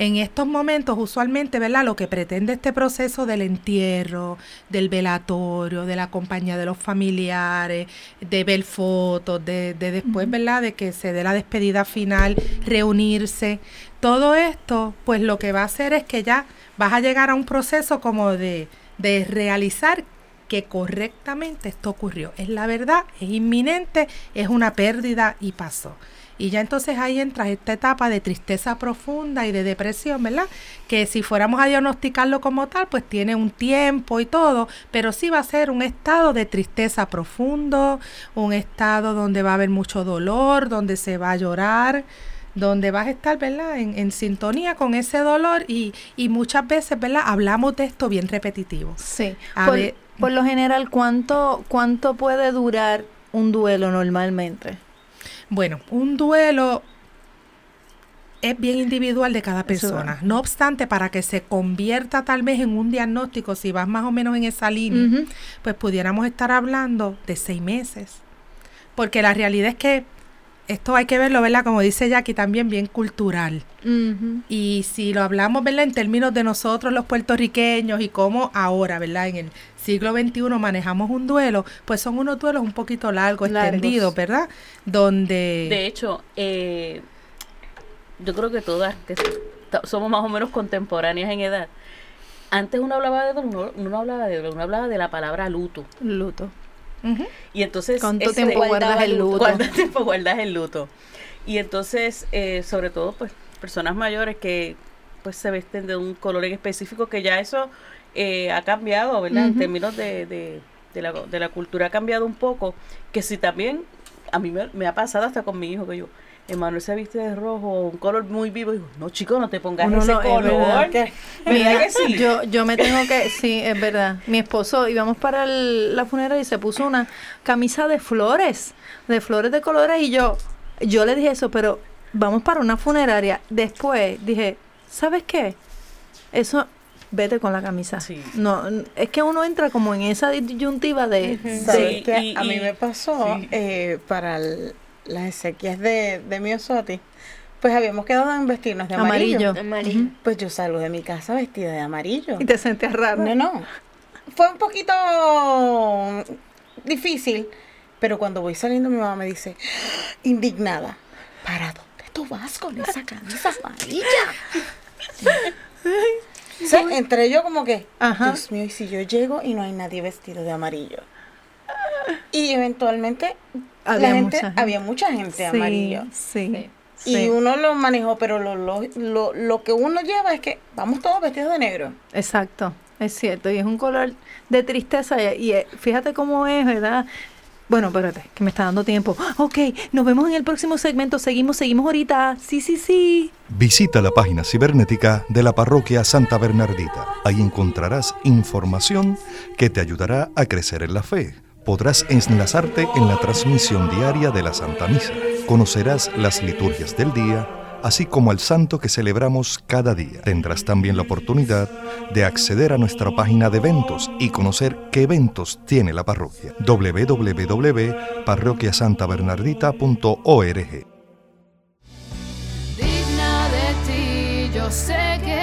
En estos momentos, usualmente, ¿verdad? Lo que pretende este proceso del entierro, del velatorio, de la compañía de los familiares, de ver fotos, de, de después, ¿verdad? De que se dé la despedida final, reunirse. Todo esto, pues lo que va a hacer es que ya vas a llegar a un proceso como de, de realizar que correctamente esto ocurrió. Es la verdad, es inminente, es una pérdida y pasó. Y ya entonces ahí entras esta etapa de tristeza profunda y de depresión, ¿verdad? Que si fuéramos a diagnosticarlo como tal, pues tiene un tiempo y todo, pero sí va a ser un estado de tristeza profundo, un estado donde va a haber mucho dolor, donde se va a llorar, donde vas a estar, ¿verdad? En, en sintonía con ese dolor y, y muchas veces, ¿verdad? Hablamos de esto bien repetitivo. Sí. A Por, ver- por lo general, ¿cuánto, ¿cuánto puede durar un duelo normalmente? Bueno, un duelo es bien individual de cada persona. No obstante, para que se convierta tal vez en un diagnóstico, si vas más o menos en esa línea, pues pudiéramos estar hablando de seis meses. Porque la realidad es que esto hay que verlo, ¿verdad? Como dice Jackie, también bien cultural. Y si lo hablamos, ¿verdad? En términos de nosotros los puertorriqueños y cómo ahora, ¿verdad? En el siglo XXI manejamos un duelo, pues son unos duelos un poquito largos, Largos. extendidos, ¿verdad? Donde... De hecho, eh, yo creo que todas que somos más o menos contemporáneas en edad. Antes uno hablaba de uno, uno no hablaba de uno hablaba de la palabra luto. Luto. Y entonces ¿Cuánto tiempo guardas el luto? ¿Cuánto tiempo guardas el luto? Y entonces, eh, sobre todo, pues, personas mayores que pues se visten de un color en específico, que ya eso eh, ha cambiado, ¿verdad? En términos de, de, de la, de la cultura ha cambiado un poco, que si también, a mí me, me ha pasado hasta con mi hijo, que yo, Emanuel se viste de rojo, un color muy vivo, y digo, no chico, no te pongas Uno ese no, es color. ¿Verdad Mira, que sí? Yo, yo me tengo que, sí, es verdad. Mi esposo íbamos para el- la funeraria y se puso una camisa de flores, de flores de colores y yo, yo le dije eso, pero vamos para una funeraria. Después dije, ¿sabes qué? Eso, vete con la camisa. Sí. No, es que uno entra como en esa disyuntiva de, ¿Sabes Sí, qué? y- a mí me pasó sí. eh, para el- las exequias de, de Miosotti, pues habíamos quedado en vestirnos de amarillo. amarillo. Amarillo. Pues yo salgo de mi casa vestida de amarillo. Y te sentías raro. No, no. Fue un poquito difícil, pero cuando voy saliendo mi mamá me dice, indignada, ¿para dónde tú vas con esa camisa amarilla? Sí, entré yo como que, Ajá. Dios mío, y si yo llego y no hay nadie vestido de amarillo. Y eventualmente Había la gente, mucha gente. había mucha gente Sí, amarillo. Sí. Y uno lo manejó, pero lo, lo, lo, lo que uno lleva es que vamos todos vestidos de negro. Exacto, es cierto, y es un color de tristeza y, y, eh, fíjate cómo es, ¿verdad? Bueno, espérate, que me está dando tiempo. Ok, nos vemos en el próximo segmento, seguimos, seguimos ahorita. Sí, sí, sí. Visita la página cibernética de la parroquia Santa Bernardita. Ahí encontrarás información que te ayudará a crecer en la fe. Podrás enlazarte en la transmisión diaria de la Santa Misa. Conocerás las liturgias del día, así como al santo que celebramos cada día. Tendrás también la oportunidad de acceder a nuestra página de eventos y conocer qué eventos tiene la parroquia. www.parroquiasantabernardita.org digna de ti, yo sé que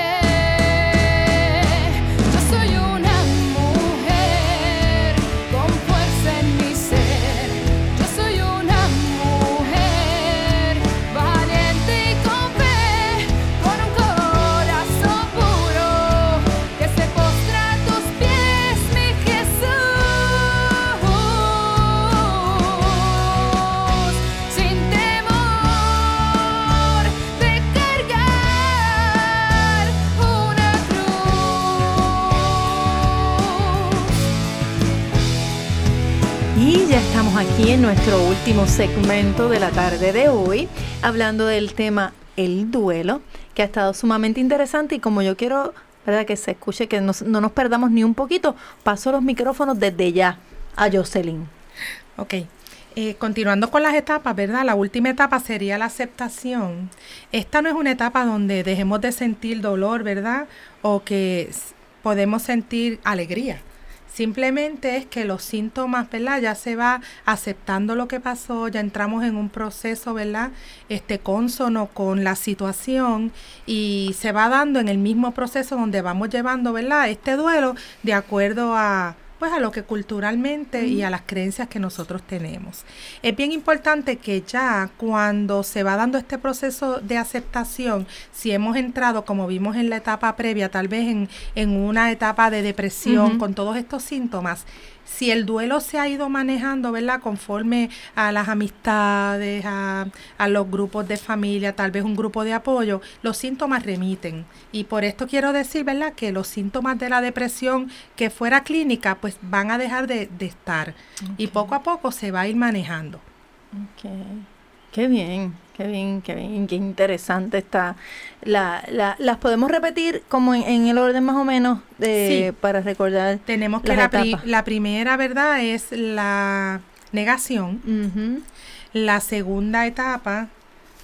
en nuestro último segmento de la tarde de hoy, hablando del tema el duelo, que ha estado sumamente interesante y como yo quiero ¿verdad? que se escuche, que nos- no nos perdamos ni un poquito, paso los micrófonos desde ya a Jocelyn. Ok. Eh, continuando con las etapas, ¿verdad? La última etapa sería la aceptación. Esta no es una etapa donde dejemos de sentir dolor, ¿verdad? O que podemos sentir alegría. Simplemente es que los síntomas, ¿verdad? Ya se va aceptando lo que pasó, ya entramos en un proceso, ¿verdad? Este consono con la situación y se va dando en el mismo proceso donde vamos llevando, ¿verdad? Este duelo de acuerdo a pues a lo que culturalmente y a las creencias que nosotros tenemos. Es bien importante que ya cuando se va dando este proceso de aceptación, si hemos entrado, como vimos en la etapa previa, tal vez en, en una etapa de depresión con todos estos síntomas, si el duelo se ha ido manejando, ¿verdad? Conforme a las amistades, a, a los grupos de familia, tal vez un grupo de apoyo, los síntomas remiten. Y por esto quiero decir, ¿verdad? Que los síntomas de la depresión que fuera clínica, pues van a dejar de, de estar. Y poco a poco se va a ir manejando. Ok. Qué bien, qué bien, qué bien, qué interesante está. La, la, las podemos repetir como en, en el orden más o menos de, Sí. para recordar. Tenemos que la, pri- etapas. la primera, ¿verdad? Es la negación. La segunda etapa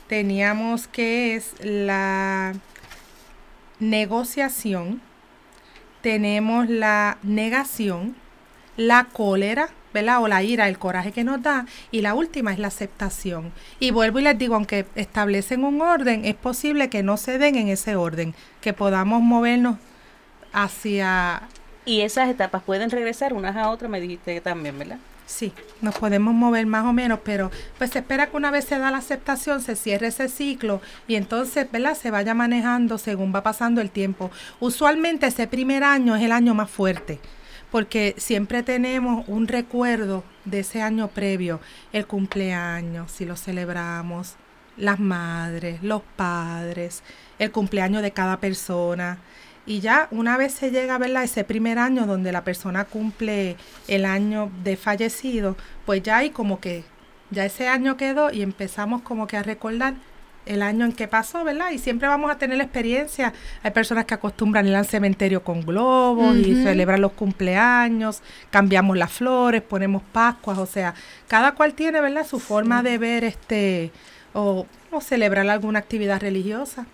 teníamos que es la negociación, tenemos la negación, la cólera, ¿verdad? O la ira, el coraje que nos da, y la última es la aceptación. Y vuelvo y les digo, aunque establecen un orden, es posible que no se den en ese orden, que podamos movernos hacia Y esas etapas pueden regresar unas a otras, me dijiste también, ¿verdad? Sí, nos podemos mover más o menos, pero pues se espera que una vez se da la aceptación se cierre ese ciclo y entonces, ¿verdad? Se vaya manejando según va pasando el tiempo. Usualmente ese primer año es el año más fuerte, porque siempre tenemos un recuerdo de ese año previo, el cumpleaños, si lo celebramos, las madres, los padres, el cumpleaños de cada persona. Y ya una vez se llega, ¿verdad? Ese primer año donde la persona cumple el año de fallecido, pues ya hay como que, ya ese año quedó y empezamos como que a recordar el año en que pasó, ¿verdad? Y siempre vamos a tener la experiencia. Hay personas que acostumbran ir al cementerio con globos y celebran los cumpleaños, cambiamos las flores, ponemos pascuas, o sea, cada cual tiene, ¿verdad? Su forma de ver este, o, o celebrar alguna actividad religiosa.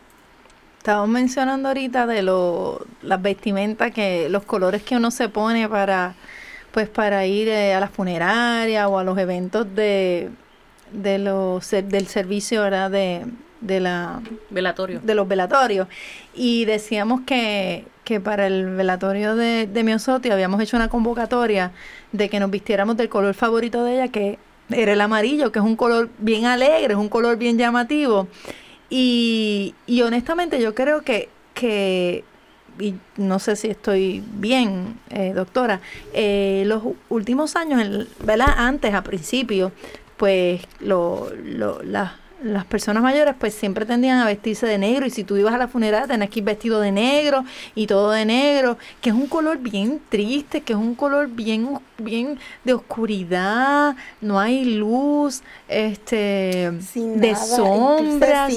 Estábamos mencionando ahorita de lo, las vestimentas, que los colores que uno se pone para, pues para ir eh, a la funeraria o a los eventos de, de los, del servicio, ¿verdad? De, de la, Velatorio. de los velatorios. Y decíamos que, que para el velatorio de, de Miosotti habíamos hecho una convocatoria de que nos vistiéramos del color favorito de ella, que era el amarillo, que es un color bien alegre, es un color bien llamativo. Y, y honestamente yo creo que, que y no sé si estoy bien, eh, doctora, eh, los últimos años, el- ¿verdad? Antes, a principio, pues lo, lo- las- las personas mayores pues siempre tendían a vestirse de negro y si tú ibas a la funeraria tenías que ir vestido de negro y todo de negro, que es un color bien triste, que es un color bien, bien de oscuridad, no hay luz, este, Sin de nada, sombras.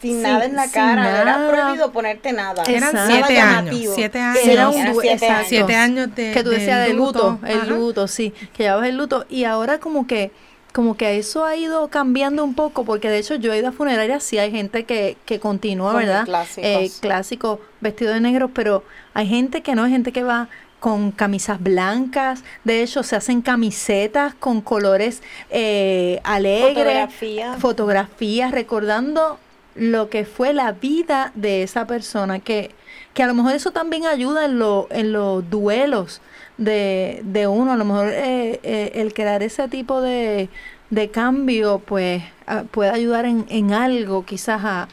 Sin, nada en la cara. Era prohibido ponerte nada. Eran Exacto. siete años, siete años. Era un Eran du- siete exacto. años. Siete años de, que tú decías de luto, el luto, sí, que llevabas el luto y ahora como que como que eso ha ido cambiando un poco porque de hecho yo he ido a funerarias sí hay gente que, que continúa, Con ¿verdad? clásicos. Eh, clásico vestido de negro, pero hay gente que no, hay gente que va con camisas blancas, de hecho se hacen camisetas con colores eh, alegres, Fotografía. fotografías recordando lo que fue la vida de esa persona, que, que a lo mejor eso también ayuda en, lo, en los duelos de, de uno, a lo mejor eh, eh, el crear ese tipo de, de cambio pues a- puede ayudar en, en algo quizás a,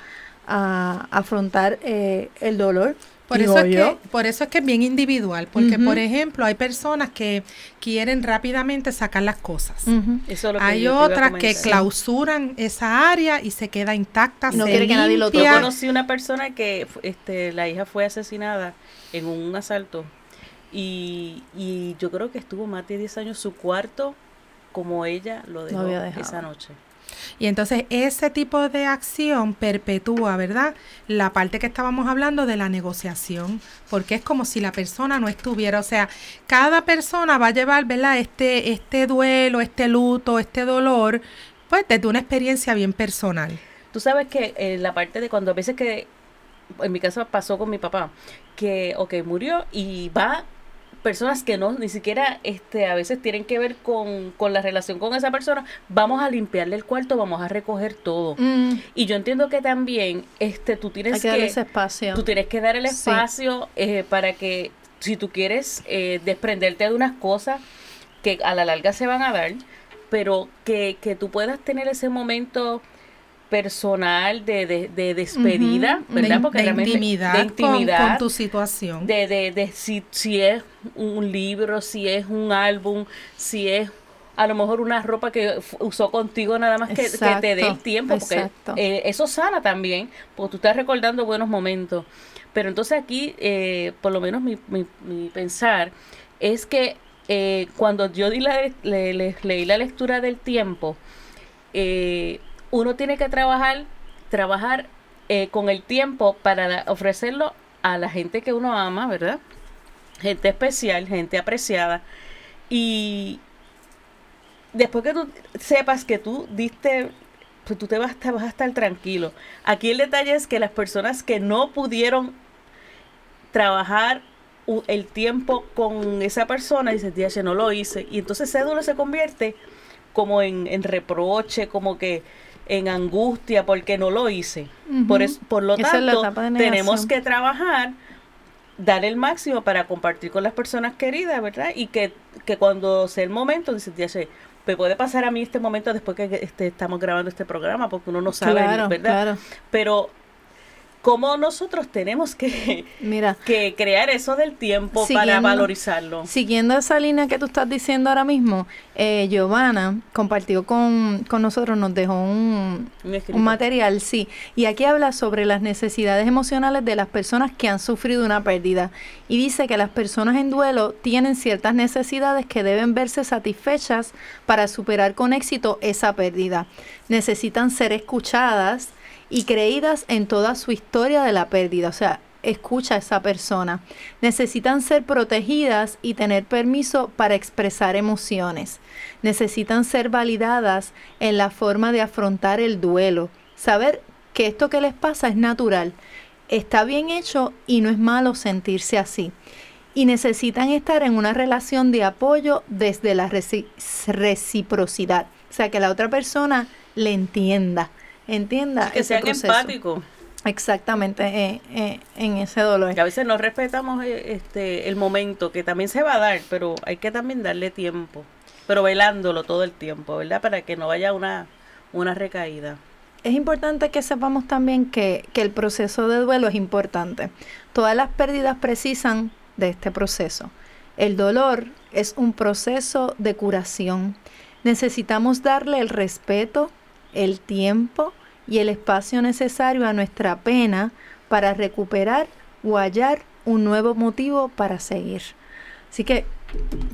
a afrontar eh, el dolor. Por eso, es que, por eso es que es bien individual, porque por ejemplo hay personas que quieren rápidamente sacar las cosas. Ujú. Eso es lo que Hay otras que clausuran esa área y se queda intacta. No se quiere que nadie lo limpia. Yo conocí una persona que este, la hija fue asesinada en un asalto y, y yo creo que estuvo más de 10 años su cuarto como ella lo dejó dejado. esa noche. Y entonces ese tipo de acción perpetúa, ¿verdad? La parte que estábamos hablando de la negociación, porque es como si la persona no estuviera, o sea, cada persona va a llevar, ¿verdad? Este, este duelo, este luto, este dolor, pues desde una experiencia bien personal. Tú sabes que eh, la parte de cuando a veces que, en mi caso pasó con mi papá, que, ok, murió y va personas que no, ni siquiera, este, a veces tienen que ver con, con la relación con esa persona, vamos a limpiarle el cuarto, vamos a recoger todo. Mm, Y yo entiendo que también, este, tú tienes hay que darle ese espacio. Tú tienes que dar el Sí. espacio eh, para que si tú quieres eh, desprenderte de unas cosas que a la larga se van a dar, pero que, que tú puedas tener ese momento personal de, de, de despedida, ¿verdad? Porque de realmente- intimidad, de intimidad, con, tu situación. de, de, de si, si es un libro, si es un álbum, si es a lo mejor una ropa que usó contigo nada más que, que te dé el tiempo, porque eh, eso sana también, porque tú estás recordando buenos momentos. Pero entonces aquí, eh, por lo menos mi, mi, mi pensar, es que eh, cuando yo di la, le- le- leí la lectura del tiempo, eh, uno tiene que trabajar, trabajar eh, con el tiempo para ofrecerlo a la gente que uno ama, ¿verdad? Gente especial, gente apreciada. Y después que tú sepas que tú diste, pues tú te vas, te vas a estar tranquilo. Aquí el detalle es que las personas que no pudieron trabajar el tiempo con esa persona, dicen, "Diache, no lo hice. Y entonces ese se convierte como en reproche, como que en angustia porque no lo hice. por, eso, por lo Esa es tanto, tenemos que trabajar, dar el máximo para compartir con las personas queridas, ¿verdad? Y que, que cuando sea el momento, "Diache, me puede pasar a mí este momento después que este, estamos grabando este programa, porque uno no sabe, Claro, ¿verdad? claro. Pero cómo nosotros tenemos que, Mira, que crear eso del tiempo para valorizarlo. Siguiendo esa línea que tú estás diciendo ahora mismo, eh, Giovanna compartió con, con nosotros, nos dejó un, Un un material, sí, y aquí habla sobre las necesidades emocionales de las personas que han sufrido una pérdida. Y dice que las personas en duelo tienen ciertas necesidades que deben verse satisfechas para superar con éxito esa pérdida. Necesitan ser escuchadas y creídas en toda su historia de la pérdida, o sea, escucha a esa persona. Necesitan ser protegidas y tener permiso para expresar emociones. Necesitan ser validadas en la forma de afrontar el duelo. Saber que esto que les pasa es natural, está bien hecho y no es malo sentirse así. Y necesitan estar en una relación de apoyo desde la reci- reciprocidad. O sea, que la otra persona le entienda. Entienda que ese sean proceso. empáticos. Exactamente, eh, eh, en ese dolor. Que a veces no respetamos eh, este el momento, que también se va a dar, pero hay que también darle tiempo. Pero velándolo todo el tiempo, ¿verdad? Para que no vaya una, una recaída. Es importante que sepamos también que, que el proceso de duelo es importante. Todas las pérdidas precisan de este proceso. El dolor es un proceso de curación. Necesitamos darle el respeto, el tiempo y el espacio necesario a nuestra pena para recuperar o hallar un nuevo motivo para seguir. Así que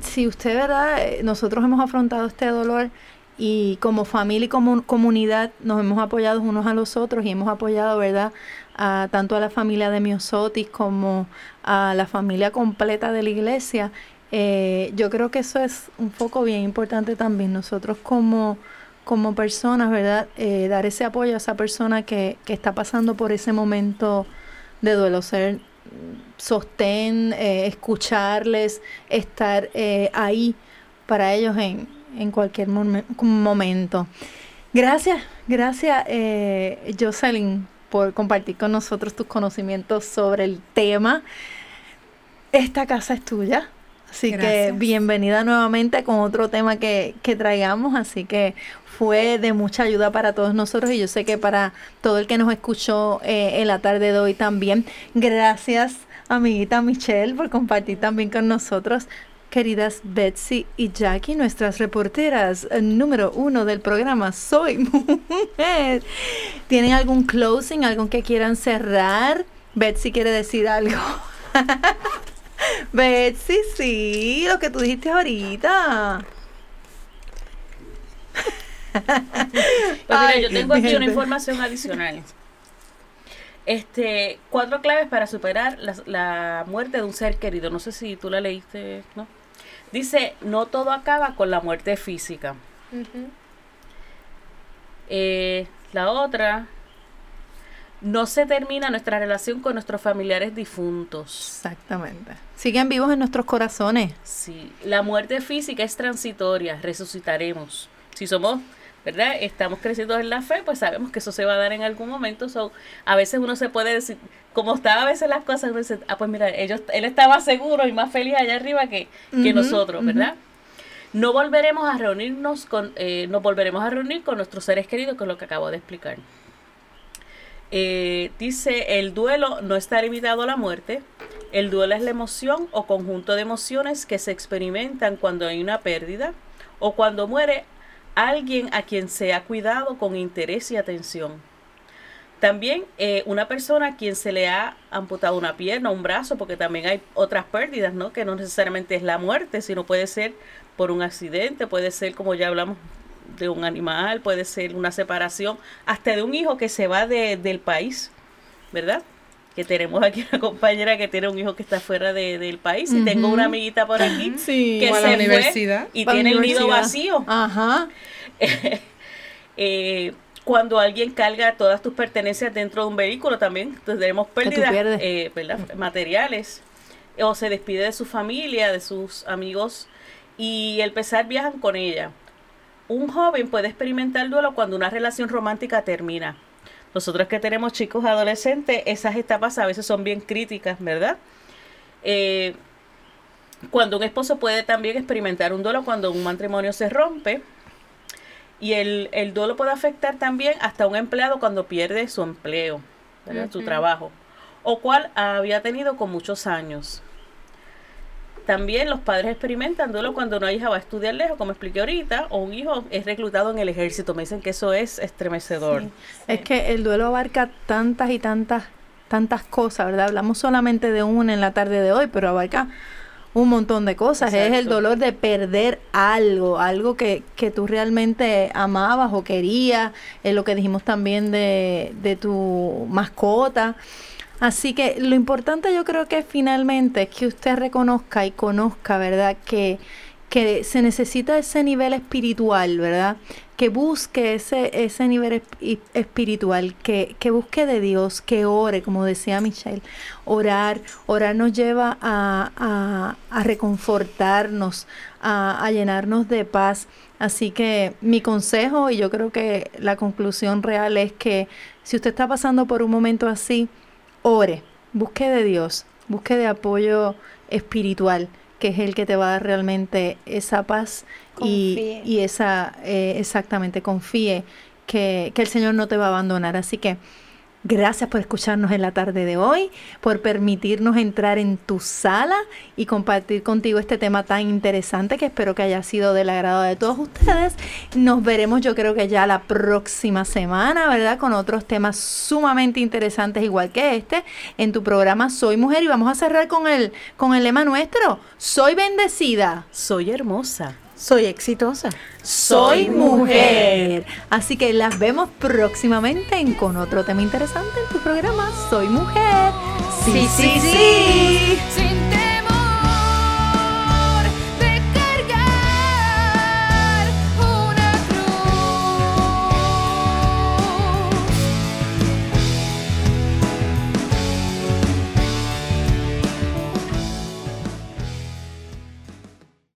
si usted, ¿verdad? Eh, Nosotros hemos afrontado este dolor y como familia y como comunidad nos hemos apoyado unos a los otros y hemos apoyado, ¿verdad? A, tanto a la familia de Miosotis como a la familia completa de la iglesia. Eh, yo creo que eso es un foco bien importante también. Nosotros como, como personas, ¿verdad? Eh, dar ese apoyo a esa persona que, que está pasando por ese momento de duelo, ser sostén, eh, escucharles, estar eh, ahí para ellos en, en cualquier momen- momento. Gracias, gracias Jocelyn por compartir con nosotros tus conocimientos sobre el tema. Esta casa es tuya, así que bienvenida nuevamente con otro tema que, que traigamos, así que fue de mucha ayuda para todos nosotros y yo sé que para todo el que nos escuchó eh, en la tarde de hoy también. Gracias, amiguita Michelle, por compartir también con nosotros. Queridas Betsy y Jackie, nuestras reporteras eh, número uno del programa Soy Mujer. ¿Tienen algún closing, algo que quieran cerrar? Betsy quiere decir algo. Betsy, sí, lo que tú dijiste ahorita. Pues mira, yo tengo aquí una información adicional. Este, cuatro claves para superar la, la muerte de un ser querido. No sé si tú la leíste, ¿no? Dice, no todo acaba con la muerte física. Eh, la otra, no se termina nuestra relación con nuestros familiares difuntos. Exactamente. Siguen vivos en nuestros corazones. Sí, la muerte física es transitoria, resucitaremos. Si somos, ¿verdad? Estamos creciendo en la fe, pues sabemos que eso se va a dar en algún momento. So, a veces uno se puede decir, como estaba a veces las cosas, uno dice, ah, pues mira, ellos, él estaba seguro y más feliz allá arriba que, que nosotros, ¿verdad? No volveremos a reunirnos con, eh, nos volveremos a reunir con nuestros seres queridos, que es lo que acabo de explicar. Eh, dice, el duelo no está limitado a la muerte. El duelo es la emoción o conjunto de emociones que se experimentan cuando hay una pérdida o cuando muere alguien a quien se ha cuidado con interés y atención. También eh, una persona a quien se le ha amputado una pierna, un brazo, porque también hay otras pérdidas, ¿no? Que no necesariamente es la muerte, sino puede ser por un accidente, puede ser, como ya hablamos, de un animal, puede ser una separación, hasta de un hijo que se va de- del país, ¿verdad? Que tenemos aquí una compañera que tiene un hijo que está fuera de- del país y tengo una amiguita por aquí Sí. que se la fue universidad. y tiene el nido vacío. Ajá. Eh, cuando alguien carga todas tus pertenencias dentro de un vehículo también entonces tenemos pérdidas eh, materiales o se despide de su familia, de sus amigos y el pesar viajan con ella. Un joven puede experimentar duelo cuando una relación romántica termina. Nosotros que tenemos chicos adolescentes, esas etapas a veces son bien críticas, ¿verdad? Eh, cuando un esposo puede también experimentar un duelo cuando un matrimonio se rompe. Y el, el duelo puede afectar también hasta un empleado cuando pierde su empleo, ¿verdad? su trabajo, o cual había tenido con muchos años. También los padres experimentan duelo cuando una hija va a estudiar lejos, como expliqué ahorita, o un hijo es reclutado en el ejército. Me dicen que eso es estremecedor. Es que el duelo abarca tantas y tantas, tantas cosas, ¿verdad? Hablamos solamente de una en la tarde de hoy, pero abarca un montón de cosas. Es el dolor de perder algo, algo que, que tú realmente amabas o querías, es lo que dijimos también de, de tu mascota. Así que lo importante yo creo que finalmente es que usted reconozca y conozca, ¿verdad? Que, que se necesita ese nivel espiritual, ¿verdad? Que busque ese, ese nivel esp- espiritual, que, que busque de Dios, que ore, como decía Michelle. Orar, orar nos lleva a, a, a reconfortarnos, a, a llenarnos de paz. Así que mi consejo, y yo creo que la conclusión real es que si usted está pasando por un momento así, ore, busque de Dios, busque de apoyo espiritual, que es el que te va a dar realmente esa paz y, y esa, eh, exactamente, confíe que, que el Señor no te va a abandonar. Así que gracias por escucharnos en la tarde de hoy, por permitirnos entrar en tu sala y compartir contigo este tema tan interesante que espero que haya sido del agrado de todos ustedes. Nos veremos yo creo que ya la próxima semana, ¿verdad? Con otros temas sumamente interesantes igual que este en tu programa Soy Mujer y vamos a cerrar con el, con el lema nuestro, Soy bendecida. Soy hermosa. Soy exitosa. Soy mujer. Así que las vemos próximamente en, con otro tema interesante en tu programa Soy mujer. Sí, sí, sí. Ti